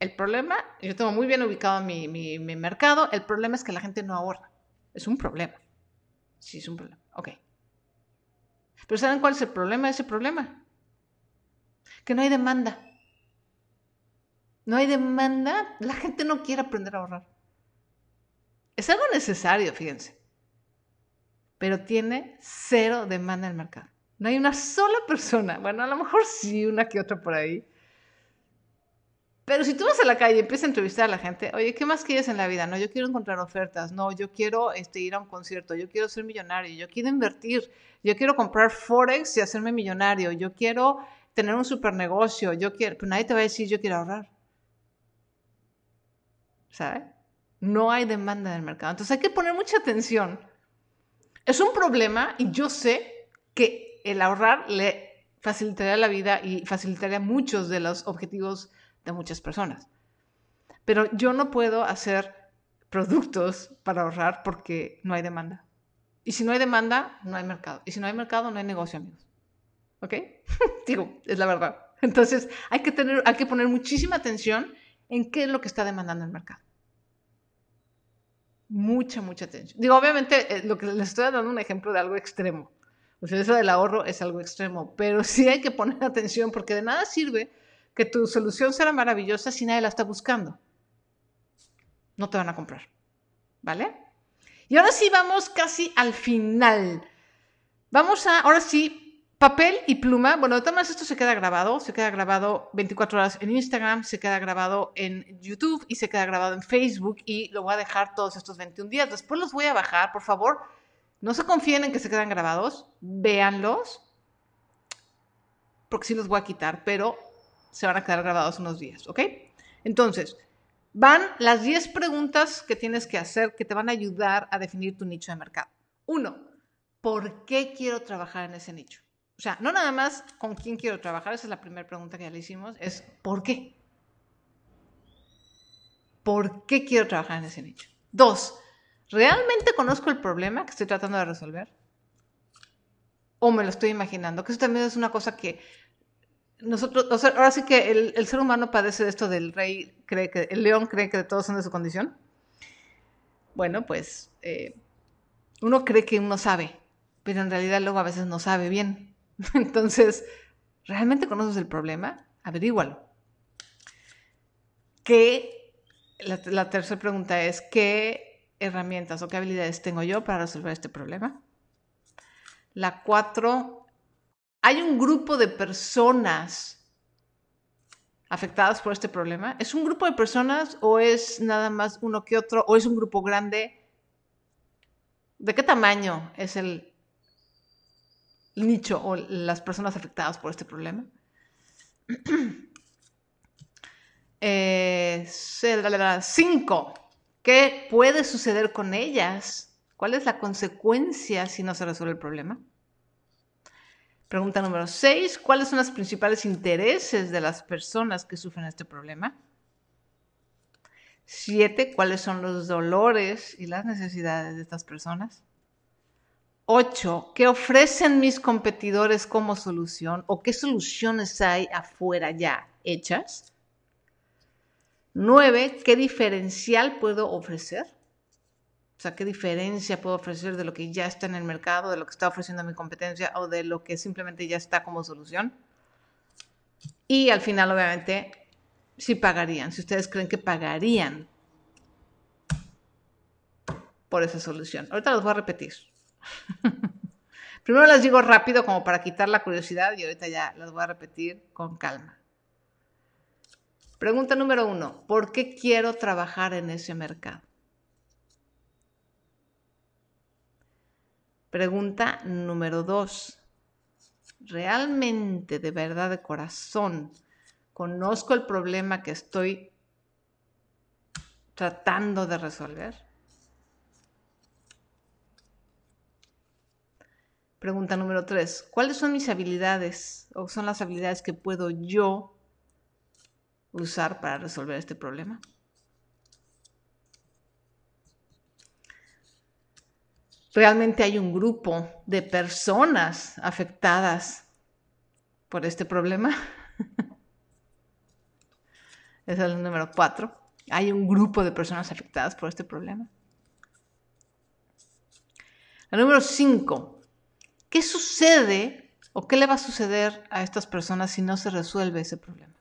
el problema, yo tengo muy bien ubicado mi, mi, mercado, el problema es que la gente no ahorra. Es un problema. Sí, es un problema. Ok. Pero ¿saben cuál es el problema de ese problema? Que no hay demanda. No hay demanda, la gente no quiere aprender a ahorrar. Es algo necesario, fíjense, pero tiene cero demanda en el mercado. No hay una sola persona, bueno, a lo mejor sí, una que otra por ahí. Pero si tú vas a la calle y empiezas a entrevistar a la gente, oye, ¿qué más quieres en la vida? No, yo quiero encontrar ofertas, no, yo quiero este, ir a un concierto, yo quiero ser millonario, yo quiero invertir, yo quiero comprar Forex y hacerme millonario, yo quiero tener un super negocio, yo quiero, pues nadie te va a decir yo quiero ahorrar. ¿Sabes? No hay demanda en el mercado. Entonces hay que poner mucha atención. Es un problema y yo sé que el ahorrar le facilitaría la vida y facilitaría muchos de los objetivos de muchas personas. Pero yo no puedo hacer productos para ahorrar porque no hay demanda. Y si no hay demanda, no hay mercado. Y si no hay mercado, no hay negocio, amigos. ¿Ok? Digo, es la verdad. Entonces, hay que, tener, hay que poner muchísima atención en qué es lo que está demandando el mercado. Mucha, mucha atención. Digo, obviamente, eh, lo que les estoy dando un ejemplo de algo extremo. O sea, eso del ahorro es algo extremo, pero sí hay que poner atención porque de nada sirve que tu solución sea maravillosa si nadie la está buscando. No te van a comprar. ¿Vale? Y ahora sí vamos casi al final. Vamos a, ahora sí, papel y pluma. Bueno, de todas maneras esto se queda grabado. Se queda grabado 24 horas en Instagram, se queda grabado en YouTube y se queda grabado en Facebook. Y lo voy a dejar todos estos 21 días. Después los voy a bajar, por favor. No se confíen en que se quedan grabados. Véanlos. Porque sí los voy a quitar, pero se van a quedar grabados unos días, ¿ok? Entonces, van las 10 preguntas que tienes que hacer que te van a ayudar a definir tu nicho de mercado. Uno, ¿por qué quiero trabajar en ese nicho? O sea, no nada más con quién quiero trabajar, esa es la primera pregunta que ya le hicimos, es ¿por qué? ¿Por qué quiero trabajar en ese nicho? Dos, ¿realmente conozco el problema que estoy tratando de resolver? ¿O me lo estoy imaginando? Que eso también es una cosa que nosotros, o sea, ahora sí que el, ser humano padece de esto del rey, cree que el león cree que todos son de su condición. Bueno, pues eh, uno cree que uno sabe, pero en realidad luego a veces no sabe bien. Entonces, ¿realmente conoces el problema? Averígualo. ¿Qué, la, tercera pregunta es, ¿qué herramientas o qué habilidades tengo yo para resolver este problema? La cuatro ¿Hay un grupo de personas afectadas por este problema? ¿Es un grupo de personas o es nada más uno que otro o es un grupo grande? ¿De qué tamaño es el nicho o las personas afectadas por este problema? eh, cinco. ¿Qué puede suceder con ellas? ¿Cuál es la consecuencia si no se resuelve el problema? Pregunta número 6. ¿Cuáles son los principales intereses de las personas que sufren este problema? 7. ¿Cuáles son los dolores y las necesidades de estas personas? 8. ¿Qué ofrecen mis competidores como solución o qué soluciones hay afuera ya hechas? 9. ¿Qué diferencial puedo ofrecer? O sea, ¿qué diferencia puedo ofrecer de lo que ya está en el mercado, de lo que está ofreciendo mi competencia o de lo que simplemente ya está como solución? Y al final, obviamente, si pagarían, si ustedes creen que pagarían por esa solución. Ahorita los voy a repetir. Primero las digo rápido como para quitar la curiosidad y ahorita ya las voy a repetir con calma. Pregunta número uno, ¿por qué quiero trabajar en ese mercado? Pregunta número dos. ¿Realmente, de verdad, de corazón, conozco el problema que estoy tratando de resolver? Pregunta número tres. ¿Cuáles son mis habilidades o son las habilidades que puedo yo usar para resolver este problema? realmente hay un grupo de personas afectadas por este problema. Es el número cuatro. Hay un grupo de personas afectadas por este problema. El número cinco. ¿Qué sucede o qué le va a suceder a estas personas si no se resuelve ese problema?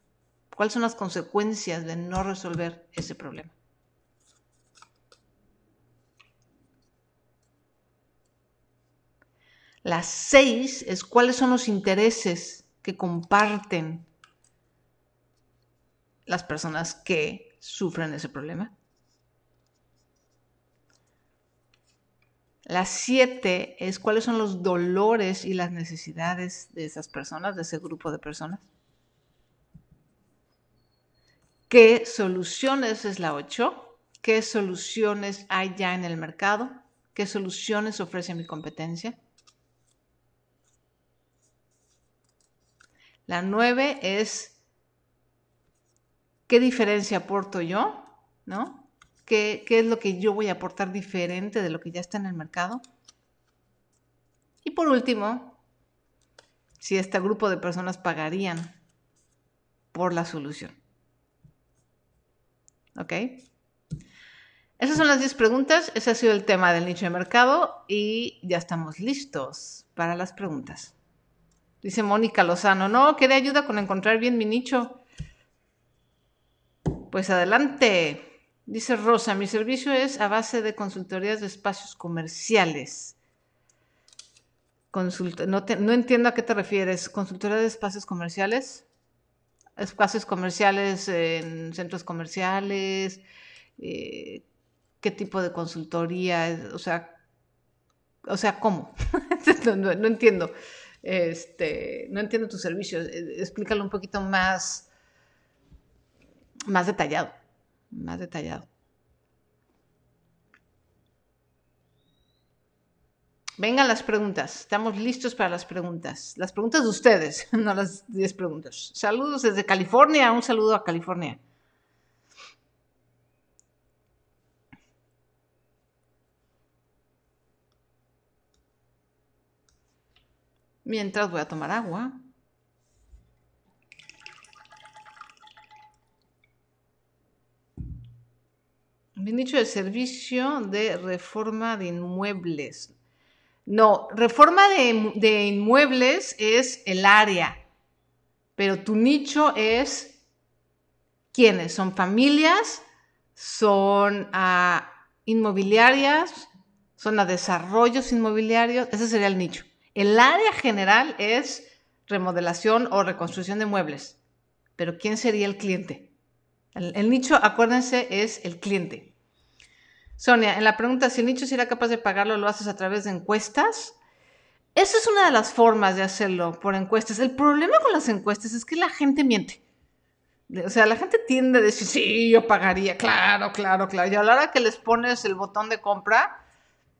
¿Cuáles son las consecuencias de no resolver ese problema? Las seis es cuáles son los intereses que comparten las personas que sufren ese problema. Las siete es cuáles son los dolores y las necesidades de esas personas, de ese grupo de personas. ¿Qué soluciones es la ocho? ¿Qué soluciones hay ya en el mercado? ¿Qué soluciones ofrece mi competencia? La nueve es qué diferencia aporto yo, ¿no? ¿Qué, ¿Qué, es lo que yo voy a aportar diferente de lo que ya está en el mercado? Y por último, si este grupo de personas pagarían por la solución. ¿Ok? Esas son las 10 preguntas. Ese ha sido el tema del nicho de mercado y ya estamos listos para las preguntas. Dice Mónica Lozano, no, ¿qué ayuda con encontrar bien mi nicho? Pues adelante. Dice Rosa, mi servicio es a base de consultorías de espacios comerciales. no, no, entiendo a qué te refieres. ¿Consultoría de espacios comerciales? Espacios comerciales en centros comerciales. Eh, ¿Qué tipo de consultoría? O sea, o sea ¿cómo? no, entiendo. Este, no entiendo tu servicio. Eh, explícalo un poquito más más detallado, más detallado. Vengan las preguntas, estamos listos para las preguntas. Las preguntas de ustedes, no las 10 preguntas. Saludos desde California, un saludo a California. Mientras voy a tomar agua. Bien dicho, de servicio de reforma de inmuebles. No, reforma de, inmuebles es el área, pero tu nicho es quiénes, son familias, son a inmobiliarias, son a desarrollos inmobiliarios, ese sería el nicho. El área general es remodelación o reconstrucción de muebles, pero ¿quién sería el cliente? El nicho, acuérdense, es el cliente. Sonia, en la pregunta si el nicho será capaz de pagarlo, ¿lo haces a través de encuestas? Esa es una de las formas de hacerlo por encuestas. El problema con las encuestas es que la gente miente. O sea, la gente tiende a decir, sí, yo pagaría, claro, claro, claro. Y a la hora que les pones el botón de compra,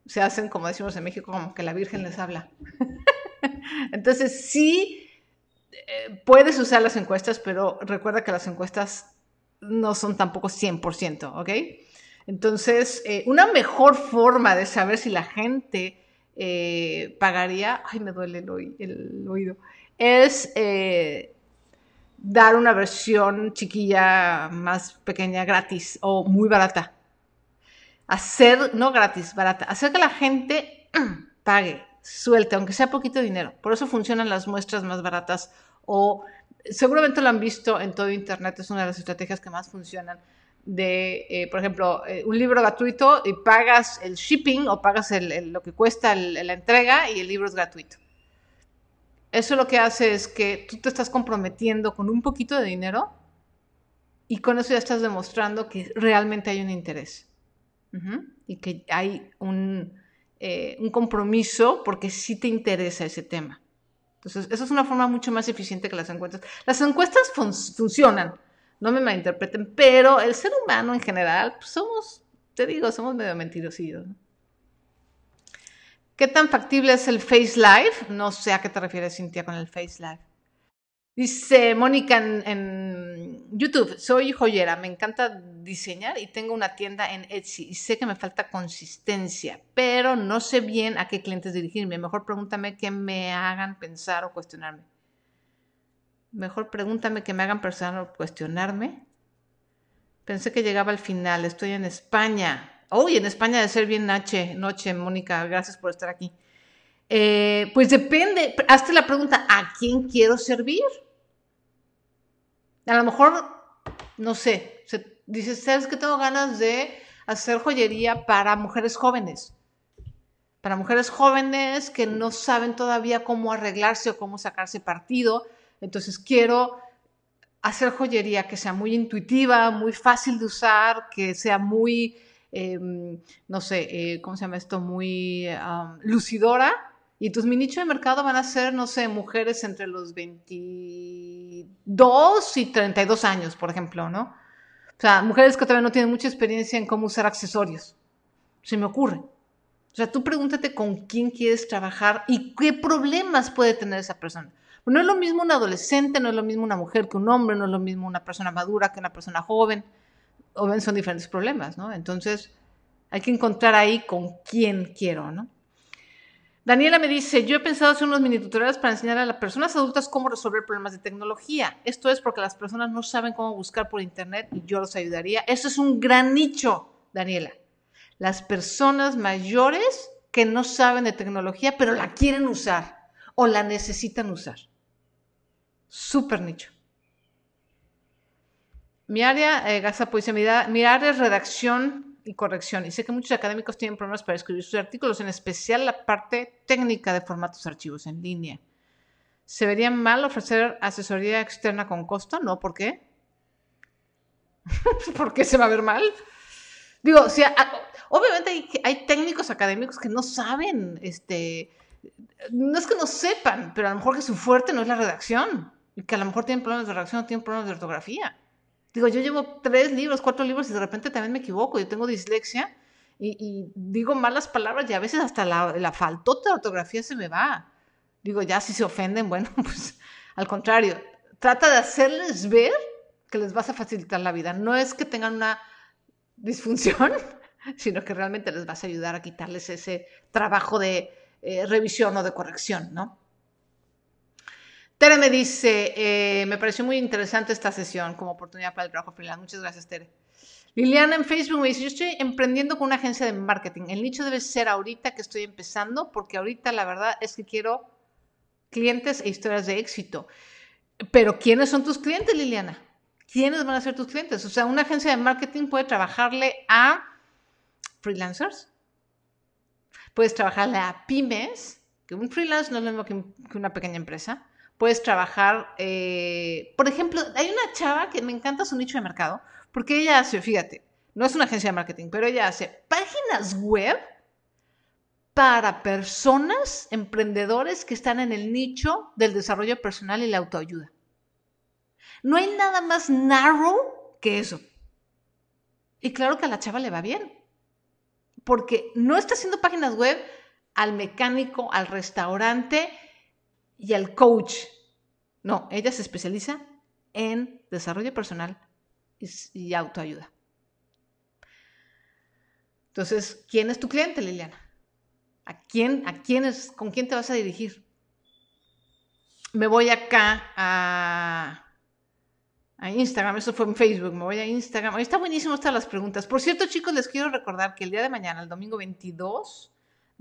se hacen, como decimos en México, como que la Virgen les habla. Entonces, sí, eh, puedes usar las encuestas, pero recuerda que las encuestas no son tampoco 100%, ¿ok? Entonces, eh, una mejor forma de saber si la gente eh, pagaría, ay, me duele el, oído, es eh, dar una versión chiquilla más pequeña, gratis o muy barata. Hacer, no gratis, barata, hacer que la gente pague, suelte, aunque sea poquito dinero. Por eso funcionan las muestras más baratas o seguramente lo han visto en todo Internet, es una de las estrategias que más funcionan de, eh, por ejemplo, eh, un libro gratuito y pagas el shipping o pagas lo que cuesta la entrega y el libro es gratuito. Eso lo que hace es que tú te estás comprometiendo con un poquito de dinero y con eso ya estás demostrando que realmente hay un interés y que hay un, eh, un compromiso porque sí te interesa ese tema. Entonces, esa es una forma mucho más eficiente que las encuestas. Las encuestas funcionan no me malinterpreten, pero el ser humano en general, pues somos, te digo, somos medio mentirosillos. ¿Qué tan factible es el Face Live? No sé a qué te refieres, Cintia, con el Face Live. Dice Mónica en, YouTube, soy joyera, me encanta diseñar y tengo una tienda en Etsy y sé que me falta consistencia, pero no sé bien a qué clientes dirigirme. Mejor pregúntame que me hagan pensar o cuestionarme. Mejor pregúntame que me hagan personal cuestionarme. Pensé que llegaba al final. Estoy en España. Uy, en España de ser bien noche, noche, Mónica. Gracias por estar aquí. Eh, pues depende. Hazte la pregunta, ¿a quién quiero servir? A lo mejor, no sé, dices, ¿sabes que tengo ganas de hacer joyería para mujeres jóvenes? Para mujeres jóvenes que no saben todavía cómo arreglarse o cómo sacarse partido entonces quiero hacer joyería que sea muy intuitiva, muy fácil de usar, que sea muy, em, no sé, eh, ¿cómo se llama esto? Muy lucidora. Y entonces mi nicho de mercado van a ser, no sé, mujeres entre los 22 y 32 años, por ejemplo, ¿no? O sea, mujeres que todavía no tienen mucha experiencia en cómo usar accesorios. Se me ocurre. O sea, tú pregúntate con quién quieres trabajar y qué problemas puede tener esa persona. No es lo mismo un adolescente, no es lo mismo una mujer que un hombre, no es lo mismo una persona madura que una persona joven. O son diferentes problemas, ¿no? Entonces, hay que encontrar ahí con quién quiero, ¿no? Daniela me dice, yo he pensado hacer unos mini tutoriales para enseñar a las personas adultas cómo resolver problemas de tecnología. Esto es porque las personas no saben cómo buscar por internet y yo los ayudaría. Eso es un gran nicho, Daniela. Las personas mayores que no saben de tecnología, pero la quieren usar o la necesitan usar. Súper nicho. Mi área, eh, pues, mi, mi área es redacción y corrección. Y sé que muchos académicos tienen problemas para escribir sus artículos, en especial la parte técnica de formatos archivos en línea. ¿Se vería mal ofrecer asesoría externa con costo? No, ¿por qué? ¿Por qué se va a ver mal? Digo, obviamente hay, técnicos académicos que no saben, este, no es que no sepan, pero a lo mejor que su fuerte no es la redacción, y que a lo mejor tienen problemas de redacción o tienen problemas de ortografía. Digo, yo llevo tres libros, cuatro libros y de repente también me equivoco. Yo tengo dislexia y, digo malas palabras y a veces hasta la, la faltota de ortografía se me va. Digo, ya si se ofenden, bueno, pues al contrario, trata de hacerles ver que les vas a facilitar la vida. No es que tengan una disfunción, sino que realmente les vas a ayudar a quitarles ese trabajo de eh, revisión o de corrección, ¿no? Tere me dice, eh, me pareció muy interesante esta sesión como oportunidad para el trabajo freelance. Muchas gracias, Tere. Liliana en Facebook me dice, yo estoy emprendiendo con una agencia de marketing. El nicho debe ser ahorita que estoy empezando, porque ahorita la verdad es que quiero clientes e historias de éxito. Pero ¿quiénes son tus clientes, Liliana? ¿Quiénes van a ser tus clientes? O sea, una agencia de marketing puede trabajarle a freelancers, puedes trabajarle a pymes, que un freelance no es lo mismo que una pequeña empresa puedes trabajar, eh, por ejemplo, hay una chava que me encanta su nicho de mercado, porque ella hace, fíjate, no es una agencia de marketing, pero ella hace páginas web para personas, emprendedores que están en el nicho del desarrollo personal y la autoayuda. No hay nada más narrow que eso. Y claro que a la chava le va bien, porque no está haciendo páginas web al mecánico, al restaurante, y al coach. No, ella se especializa en desarrollo personal y, autoayuda. Entonces, ¿quién es tu cliente, Liliana? ¿A quién, a quién es, con quién te vas a dirigir? Me voy acá a, Instagram, eso fue en Facebook, me voy a Instagram. Ahí está buenísimo están las preguntas. Por cierto, chicos, les quiero recordar que el día de mañana, el domingo 22,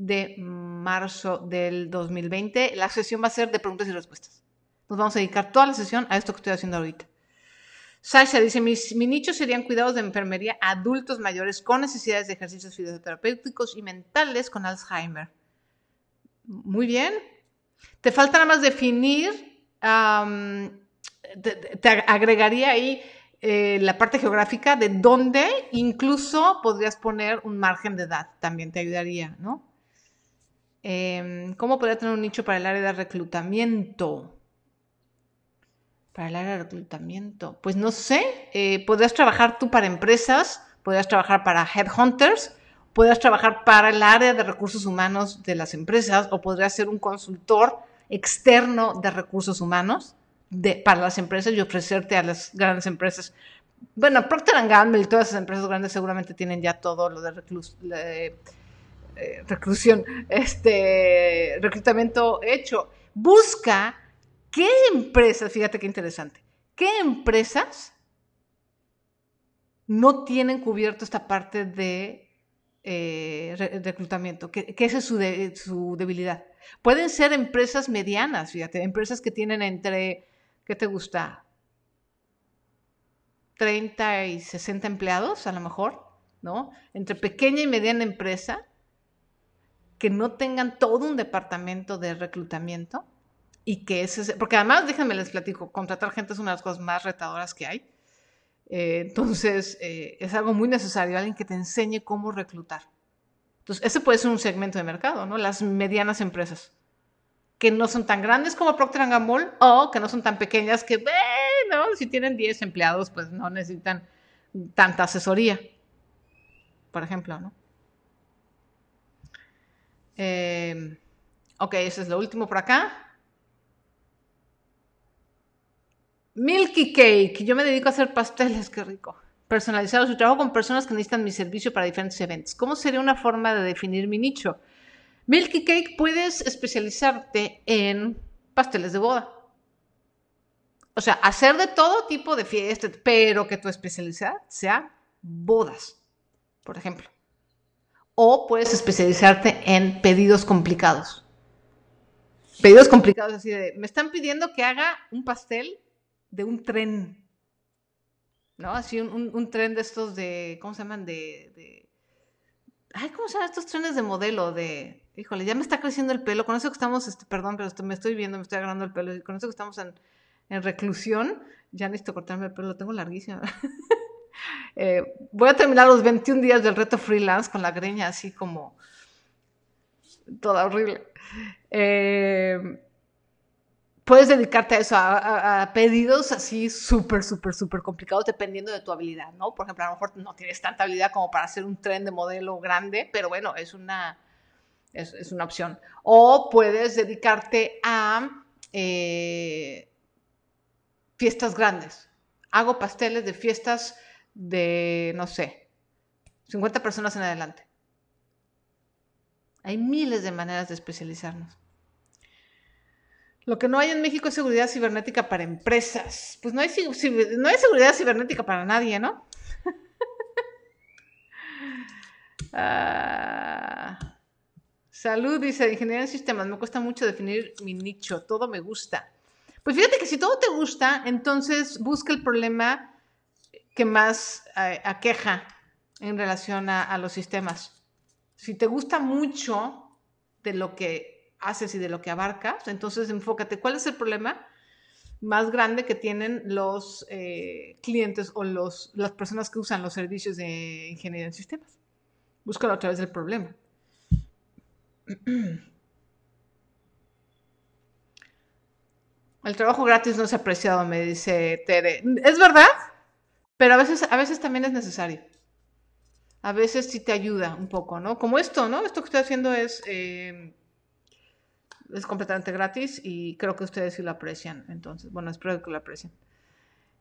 de marzo del 2020. La sesión va a ser de preguntas y respuestas. Nos vamos a dedicar toda la sesión a esto que estoy haciendo ahorita. Sasha dice, mi, nicho serían cuidados de enfermería adultos mayores con necesidades de ejercicios fisioterapéuticos y mentales con Alzheimer. Muy bien. Te falta nada más definir, te, agregaría ahí eh, la parte geográfica de dónde incluso podrías poner un margen de edad, también te ayudaría, ¿no? Em, ¿Cómo podría tener un nicho para el área de reclutamiento? Para el área de reclutamiento. Pues no sé, eh, podrías trabajar tú para empresas, podrías trabajar para headhunters, podrías trabajar para el área de recursos humanos de las empresas o podrías ser un consultor externo de recursos humanos de, para las empresas y ofrecerte a las grandes empresas. Bueno, Procter Gamble y todas esas empresas grandes seguramente tienen ya todo lo de reclutamiento eh, reclusión, este, reclutamiento hecho. Busca qué empresas, fíjate qué interesante, qué empresas no tienen cubierto esta parte de eh, reclutamiento, que, esa es su, su, debilidad. Pueden ser empresas medianas, fíjate, empresas que tienen entre, ¿qué te gusta? 30 y 60 empleados, a lo mejor, ¿no? Entre pequeña y mediana empresa, que no tengan todo un departamento de reclutamiento y que ese, porque además, déjenme les platico, contratar gente es una de las cosas más retadoras que hay. Eh, entonces, eh, es algo muy necesario, alguien que te enseñe cómo reclutar. Entonces, ese puede ser un segmento de mercado, ¿no? Las medianas empresas, que no son tan grandes como Procter Gamble o que no son tan pequeñas que, bueno, si tienen 10 empleados, pues no necesitan tanta asesoría, por ejemplo, ¿no? Eh, ok, eso es lo último por acá. Milky Cake. Yo me dedico a hacer pasteles, qué rico. Personalizados y trabajo con personas que necesitan mi servicio para diferentes eventos. ¿Cómo sería una forma de definir mi nicho? Milky Cake puedes especializarte en pasteles de boda. O sea, hacer de todo tipo de fiestas, pero que tu especialidad sea bodas, por ejemplo. O puedes especializarte en pedidos complicados. Pedidos complicados así de, me están pidiendo que haga un pastel de un tren. ¿No? Así un, tren de estos de, ¿cómo se llaman? De, ay, ¿cómo se llaman estos trenes de modelo? De, híjole, ya me está creciendo el pelo. Con eso que estamos, este, perdón, pero me estoy viendo, me estoy agarrando el pelo. Con eso que estamos en, en reclusión, ya necesito cortarme el pelo, lo tengo larguísimo. Eh, voy a terminar los 21 días del reto freelance con la greña así como toda horrible. Eh, puedes dedicarte a eso, a, pedidos así súper, súper, súper complicados dependiendo de tu habilidad, ¿no? Por ejemplo, a lo mejor no tienes tanta habilidad como para hacer un tren de modelo grande, pero bueno, es una, es, una opción. O puedes dedicarte a eh, fiestas grandes. Hago pasteles de fiestas de, no sé, 50 personas en adelante. Hay miles de maneras de especializarnos. Lo que no hay en México es seguridad cibernética para empresas. Pues no hay, no hay seguridad cibernética para nadie, ¿no? Ah, salud, dice, ingeniería en sistemas. Me cuesta mucho definir mi nicho. Todo me gusta. Pues fíjate que si todo te gusta, entonces busca el problema que más eh, aqueja en relación a, los sistemas. Si te gusta mucho de lo que haces y de lo que abarcas, entonces enfócate. ¿Cuál es el problema más grande que tienen los eh, clientes o los, las personas que usan los servicios de ingeniería en sistemas? Búscalo a través del problema. El trabajo gratis no es apreciado, me dice Tere. Es verdad, pero a veces, a veces también es necesario. A veces sí te ayuda un poco, ¿no? Como esto, ¿no? Esto que estoy haciendo es, eh, es completamente gratis y creo que ustedes sí lo aprecian. Entonces, bueno, espero que lo aprecien.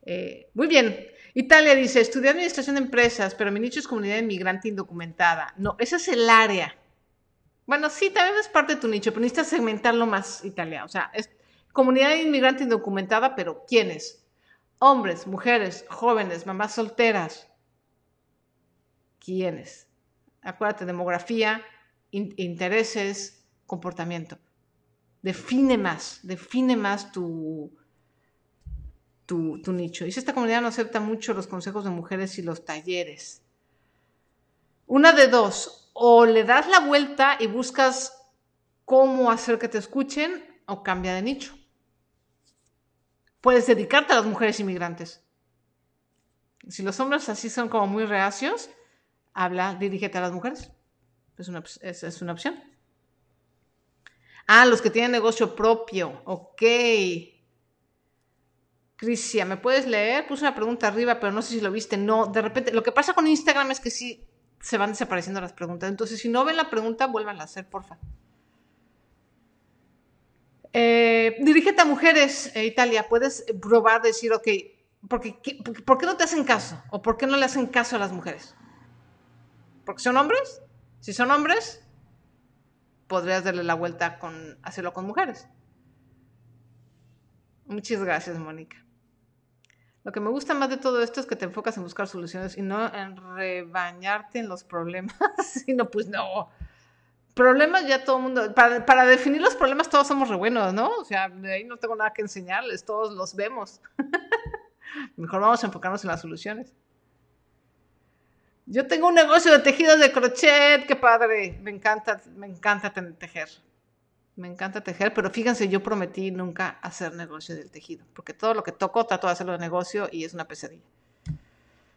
Eh, muy bien. Italia dice, estudié administración de empresas, pero mi nicho es comunidad inmigrante indocumentada. No, ese es el área. Bueno, sí, también es parte de tu nicho, pero necesitas segmentarlo más, Italia. O sea, es, Comunidad inmigrante indocumentada, pero ¿quiénes? Hombres, mujeres, jóvenes, mamás solteras. ¿Quiénes? Acuérdate, demografía, intereses, comportamiento. Define más, define más tu, tu, tu nicho. Y si esta comunidad no acepta mucho los consejos de mujeres y los talleres. Una de dos, o le das la vuelta y buscas cómo hacer que te escuchen o cambia de nicho puedes dedicarte a las mujeres inmigrantes. Si los hombres así son como muy reacios, habla, dirígete a las mujeres. Es una, es, una opción. Ah, los que tienen negocio propio. Ok. Crisia, ¿me puedes leer? Puse una pregunta arriba, pero no sé si lo viste. No, de repente, lo que pasa con Instagram es que sí se van desapareciendo las preguntas. Entonces, si no ven la pregunta, vuelvan a hacer, porfa. Eh, dirígete a mujeres, eh, Italia, puedes probar, decir, ok, ¿por qué, ¿por qué no te hacen caso? ¿O por qué no le hacen caso a las mujeres? ¿Porque son hombres? Si son hombres, podrías darle la vuelta con hacerlo con mujeres. Muchas gracias, Mónica. Lo que me gusta más de todo esto es que te enfocas en buscar soluciones y no en rebañarte en los problemas, sino pues no, problemas ya todo el mundo, para, definir los problemas todos somos re buenos, ¿no? O sea, ahí no tengo nada que enseñarles, todos los vemos. Mejor vamos a enfocarnos en las soluciones. Yo tengo un negocio de tejidos de crochet, qué padre, me encanta, me encanta tejer. Me encanta tejer, pero fíjense, yo prometí nunca hacer negocio del tejido, porque todo lo que toco trato de hacerlo de negocio y es una pesadilla.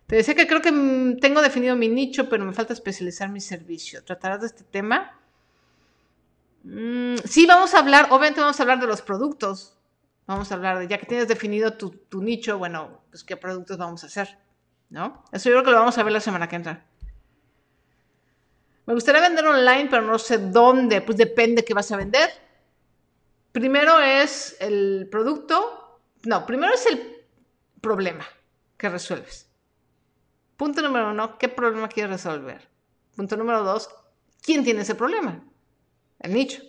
Te decía que creo que mm, tengo definido mi nicho, pero me falta especializar mi servicio. ¿Tratarás de este tema? Mm, sí, vamos a hablar, obviamente vamos a hablar de los productos. Vamos a hablar de, ya que tienes definido tu, nicho, bueno, pues qué productos vamos a hacer, ¿no? Eso yo creo que lo vamos a ver la semana que entra. Me gustaría vender online, pero no sé dónde. Pues depende qué vas a vender. Primero es el producto. No, primero es el problema que resuelves. Punto número uno, ¿qué problema quieres resolver? Punto número dos, ¿quién tiene ese problema? El nicho.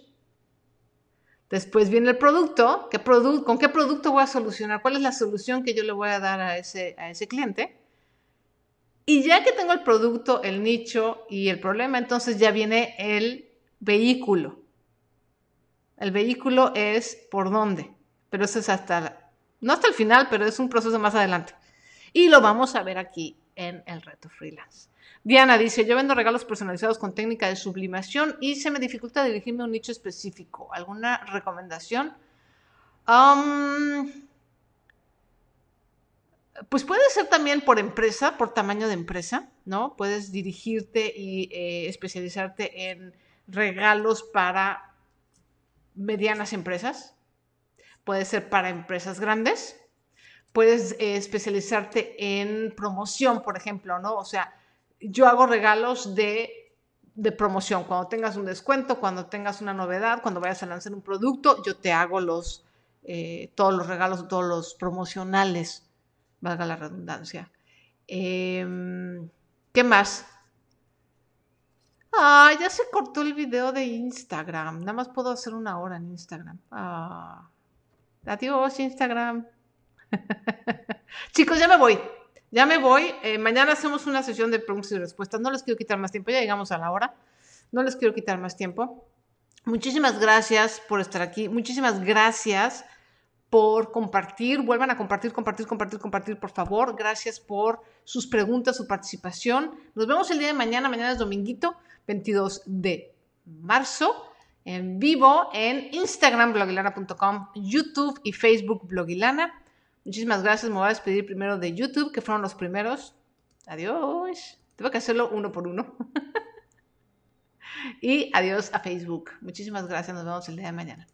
Después viene el producto, ¿qué ¿con qué producto voy a solucionar? ¿Cuál es la solución que yo le voy a dar a ese, a ese cliente? Y ya que tengo el producto, el nicho y el problema, entonces ya viene el vehículo. El vehículo es por dónde, pero eso es hasta, no hasta el final, pero es un proceso más adelante. Y lo vamos a ver aquí en el reto freelance. Diana dice, yo vendo regalos personalizados con técnica de sublimación y se me dificulta dirigirme a un nicho específico. ¿Alguna recomendación? pues puede ser también por empresa, por tamaño de empresa, ¿no? Puedes dirigirte y eh, especializarte en regalos para medianas empresas. Puede ser para empresas grandes. Puedes eh, especializarte en promoción, por ejemplo, ¿no? O sea, yo hago regalos de, de, promoción. Cuando tengas un descuento, cuando tengas una novedad, cuando vayas a lanzar un producto, yo te hago los, eh, todos los regalos, todos los promocionales valga la redundancia. Em, ¿Qué más? Ah, ya se cortó el video de Instagram. Nada más puedo hacer una hora en Instagram. Ah, adiós, Instagram. Chicos, ya me voy. Ya me voy. Eh, mañana hacemos una sesión de preguntas y respuestas. No les quiero quitar más tiempo. Ya llegamos a la hora. No les quiero quitar más tiempo. Muchísimas gracias por estar aquí. Muchísimas gracias por compartir. Vuelvan a compartir, compartir, compartir, compartir, por favor. Gracias por sus preguntas, su participación. Nos vemos el día de mañana. Mañana es dominguito, 22 de marzo, en vivo en Instagram, blogilana.com, YouTube y Facebook, blogilana. Muchísimas gracias. Me voy a despedir primero de YouTube, que fueron los primeros. Adiós. Tengo que hacerlo uno por uno. y adiós a Facebook. Muchísimas gracias. Nos vemos el día de mañana.